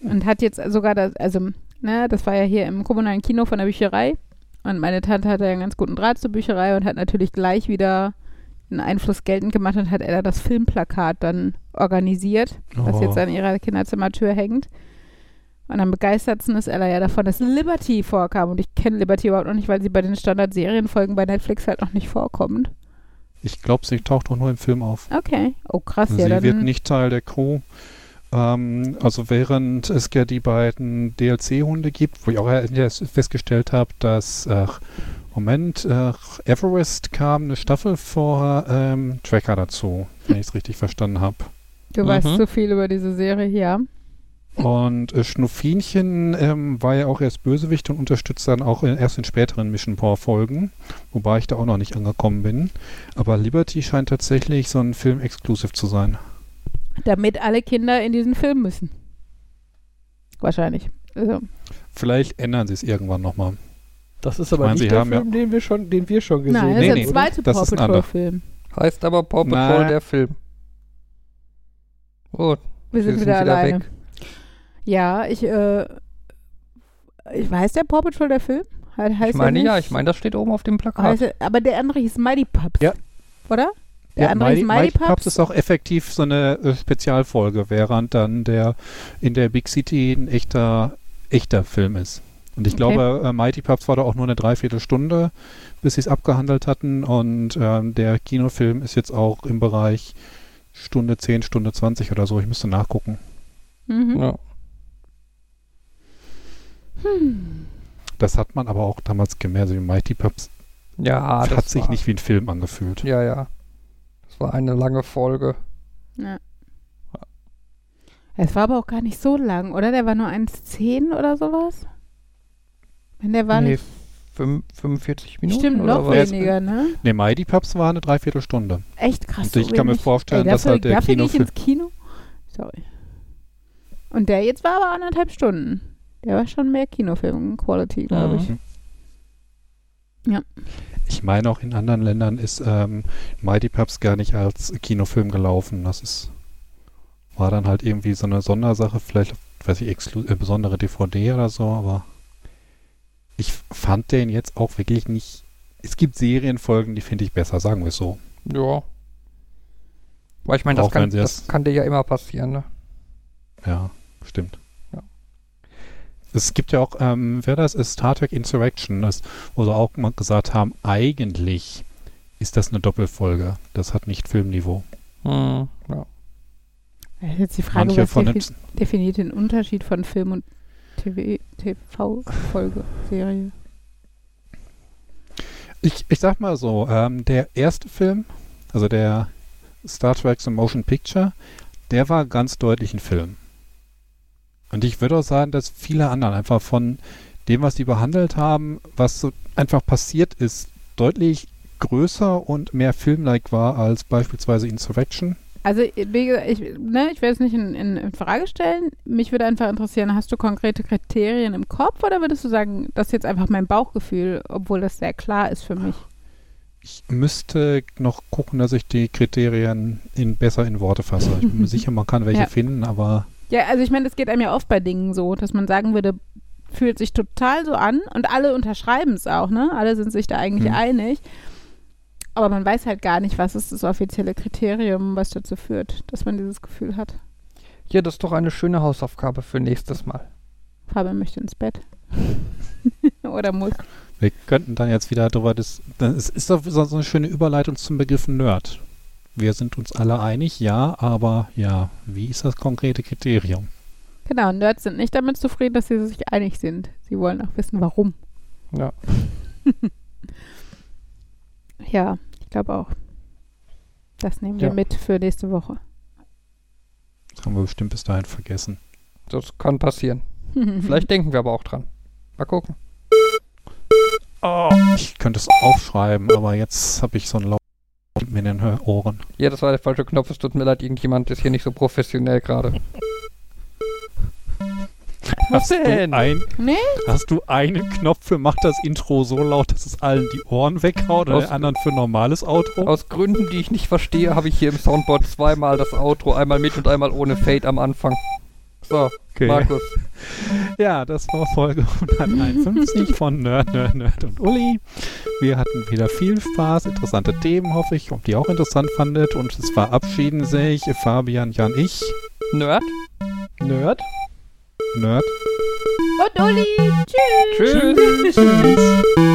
Und hat jetzt sogar das, also, ne, das war ja hier im kommunalen Kino von der Bücherei. Und meine Tante hatte ja einen ganz guten Draht zur Bücherei und hat natürlich gleich wieder einen Einfluss geltend gemacht und hat Ella das Filmplakat dann organisiert, das Oh. jetzt an ihrer Kinderzimmertür hängt. Und am begeistertsten ist Ella ja davon, dass Liberty vorkam. Und ich kenne Liberty überhaupt noch nicht, weil sie bei den Standard-Serienfolgen bei Netflix halt noch nicht vorkommt. Ich glaube, sie taucht auch nur im Film auf. Okay. Oh, krass. sie ja, dann, wird nicht Teil der Crew. Ähm, also während es ja die beiden DLC-Hunde gibt, wo ich auch festgestellt habe, dass, ach, Moment, ach, Everest kam eine Staffel vor ähm, Tracker dazu, wenn ich es richtig verstanden habe. Du weißt Mhm. so viel über diese Serie hier. Und äh, Schnuffinchen ähm, war ja auch erst Bösewicht und unterstützt dann auch in, erst in späteren Mission Power Folgen, wobei ich da auch noch nicht angekommen bin. Aber Liberty scheint tatsächlich so ein Film-Exclusive zu sein. Damit alle Kinder in diesen Film müssen. Wahrscheinlich. Also, Vielleicht ändern sie es irgendwann nochmal. Das ist aber meine, nicht sie der haben ja- Film, den wir schon, den wir schon gesehen nein, das nee, ist nee, der zweite das Paw ist ein Patrol anderer. Film. Heißt aber Paw Patrol Na. der Film. Oh, Wir sind wieder sind wieder alleine. weg. Ja, ich, äh, ich weiß der Paw Patrol der Film? He- Heißt ich meine ja, ich meine, das steht oben auf dem Plakat. Heißt er, aber der andere hieß Mighty Pups. Ja. Oder? Der andere Mighty, hieß Mighty, Mighty Pups. Pups ist auch effektiv so eine äh, Spezialfolge, während dann der in der Big City ein echter, echter Film ist. Und ich Okay. glaube, äh, Mighty Pups war da auch nur eine Dreiviertelstunde, bis sie es abgehandelt hatten. Und ähm, der Kinofilm ist jetzt auch im Bereich Stunde 10, Stunde 20 oder so. Ich müsste nachgucken. Mhm. Ja. Hm. Das hat man aber auch damals gemerkt. Also Mighty Pups Ja, das hat sich war, nicht wie ein Film angefühlt. Ja, ja. Das war eine lange Folge. Ja. Es war aber auch gar nicht so lang, oder? Der war nur 1,10 oder sowas? Wenn der war nee, nicht. fünf- 45 Minuten Stimmt, oder noch was? weniger, ne? Ne, Mighty Pups war eine Dreiviertelstunde. Echt krass. Und so ich kann mir vorstellen, Ey, dass halt der dafür gehe ich ins Kino. Sorry. Und der jetzt war aber anderthalb Stunden. Der war schon mehr Kinofilm-Quality, glaube ich. Mhm. Ich meine, auch in anderen Ländern ist ähm, Mighty Pups gar nicht als Kinofilm gelaufen. Das ist war dann halt irgendwie so eine Sondersache, vielleicht, weiß ich, exklu äh, besondere DVD oder so, aber ich fand den jetzt auch wirklich nicht. Es gibt Serienfolgen, die finde ich besser, sagen wir es so. Ja. Weil ich meine, das, kann, das- kann dir ja immer passieren, ne? Ja, stimmt. Es gibt ja auch, ähm, wer das ist, Star Trek Insurrection, das, wo sie auch mal gesagt haben, eigentlich ist das eine Doppelfolge. Das hat nicht Filmniveau. Hm, ja. Das ist jetzt die Frage, Manche was von den, defi definiert den Unterschied von Film und TV-Folge, Serie? ich, ich sag mal so, ähm, der erste Film, also der Star Trek The Motion Picture, der war ganz deutlich ein Film. Und ich würde auch sagen, dass viele anderen einfach von dem, was die behandelt haben, was so einfach passiert ist, deutlich größer und mehr filmlike war als beispielsweise Insurrection. Also, wie gesagt, ich, ne, ich will es nicht in, in, in Frage stellen. Mich würde einfach interessieren, hast du konkrete Kriterien im Kopf oder würdest du sagen, das ist jetzt einfach mein Bauchgefühl, obwohl das sehr klar ist für mich? Ich müsste noch gucken, dass ich die Kriterien in, besser in Worte fasse. Ich bin mir sicher, man kann welche Ja. finden, aber Ja, also ich meine, es geht einem ja oft bei Dingen so, dass man sagen würde, fühlt sich total so an und alle unterschreiben es auch, ne? Alle sind sich da eigentlich Hm. einig. Aber man weiß halt gar nicht, was ist das offizielle Kriterium, was dazu führt, dass man dieses Gefühl hat. Ja, das ist doch eine schöne Hausaufgabe für nächstes Mal. Fabian möchte ins Bett. Oder muss. wir könnten dann jetzt wieder drüber das. Es ist doch so, so eine schöne Überleitung zum Begriff Nerd. Wir sind uns alle einig, ja, aber ja, wie ist das konkrete Kriterium? Genau, Nerds sind nicht damit zufrieden, dass sie sich einig sind. Sie wollen auch wissen, warum. Ja. Ja, ich glaube auch. Das nehmen wir Ja. mit für nächste Woche. Das haben wir bestimmt bis dahin vergessen. Das kann passieren. Vielleicht denken wir aber auch dran. Mal gucken. Oh, ich könnte es aufschreiben, aber jetzt habe ich so einen Laut mir in den Ohren. Ja, das war der falsche Knopf. Es tut mir leid, irgendjemand ist hier nicht so professionell gerade. Was Hast du, denn? ein, Nee? hast du einen Knopf für macht das Intro so laut, dass es allen die Ohren weghaut und Aus- den anderen für normales Outro? Aus Gründen, die ich nicht verstehe, habe ich hier im Soundboard zweimal das Outro, einmal mit und einmal ohne Fade am Anfang. So, Okay. Markus. Ja, das war Folge 151 von Nerd, Nerd, Nerd und Uli. Wir hatten wieder viel Spaß, interessante Themen, hoffe ich, ob die auch interessant fandet. Und es verabschieden sich Fabian, Jan, ich, Nerd. Nerd. Nerd. Und Uli, tschüss! Tschüss. Tschüss.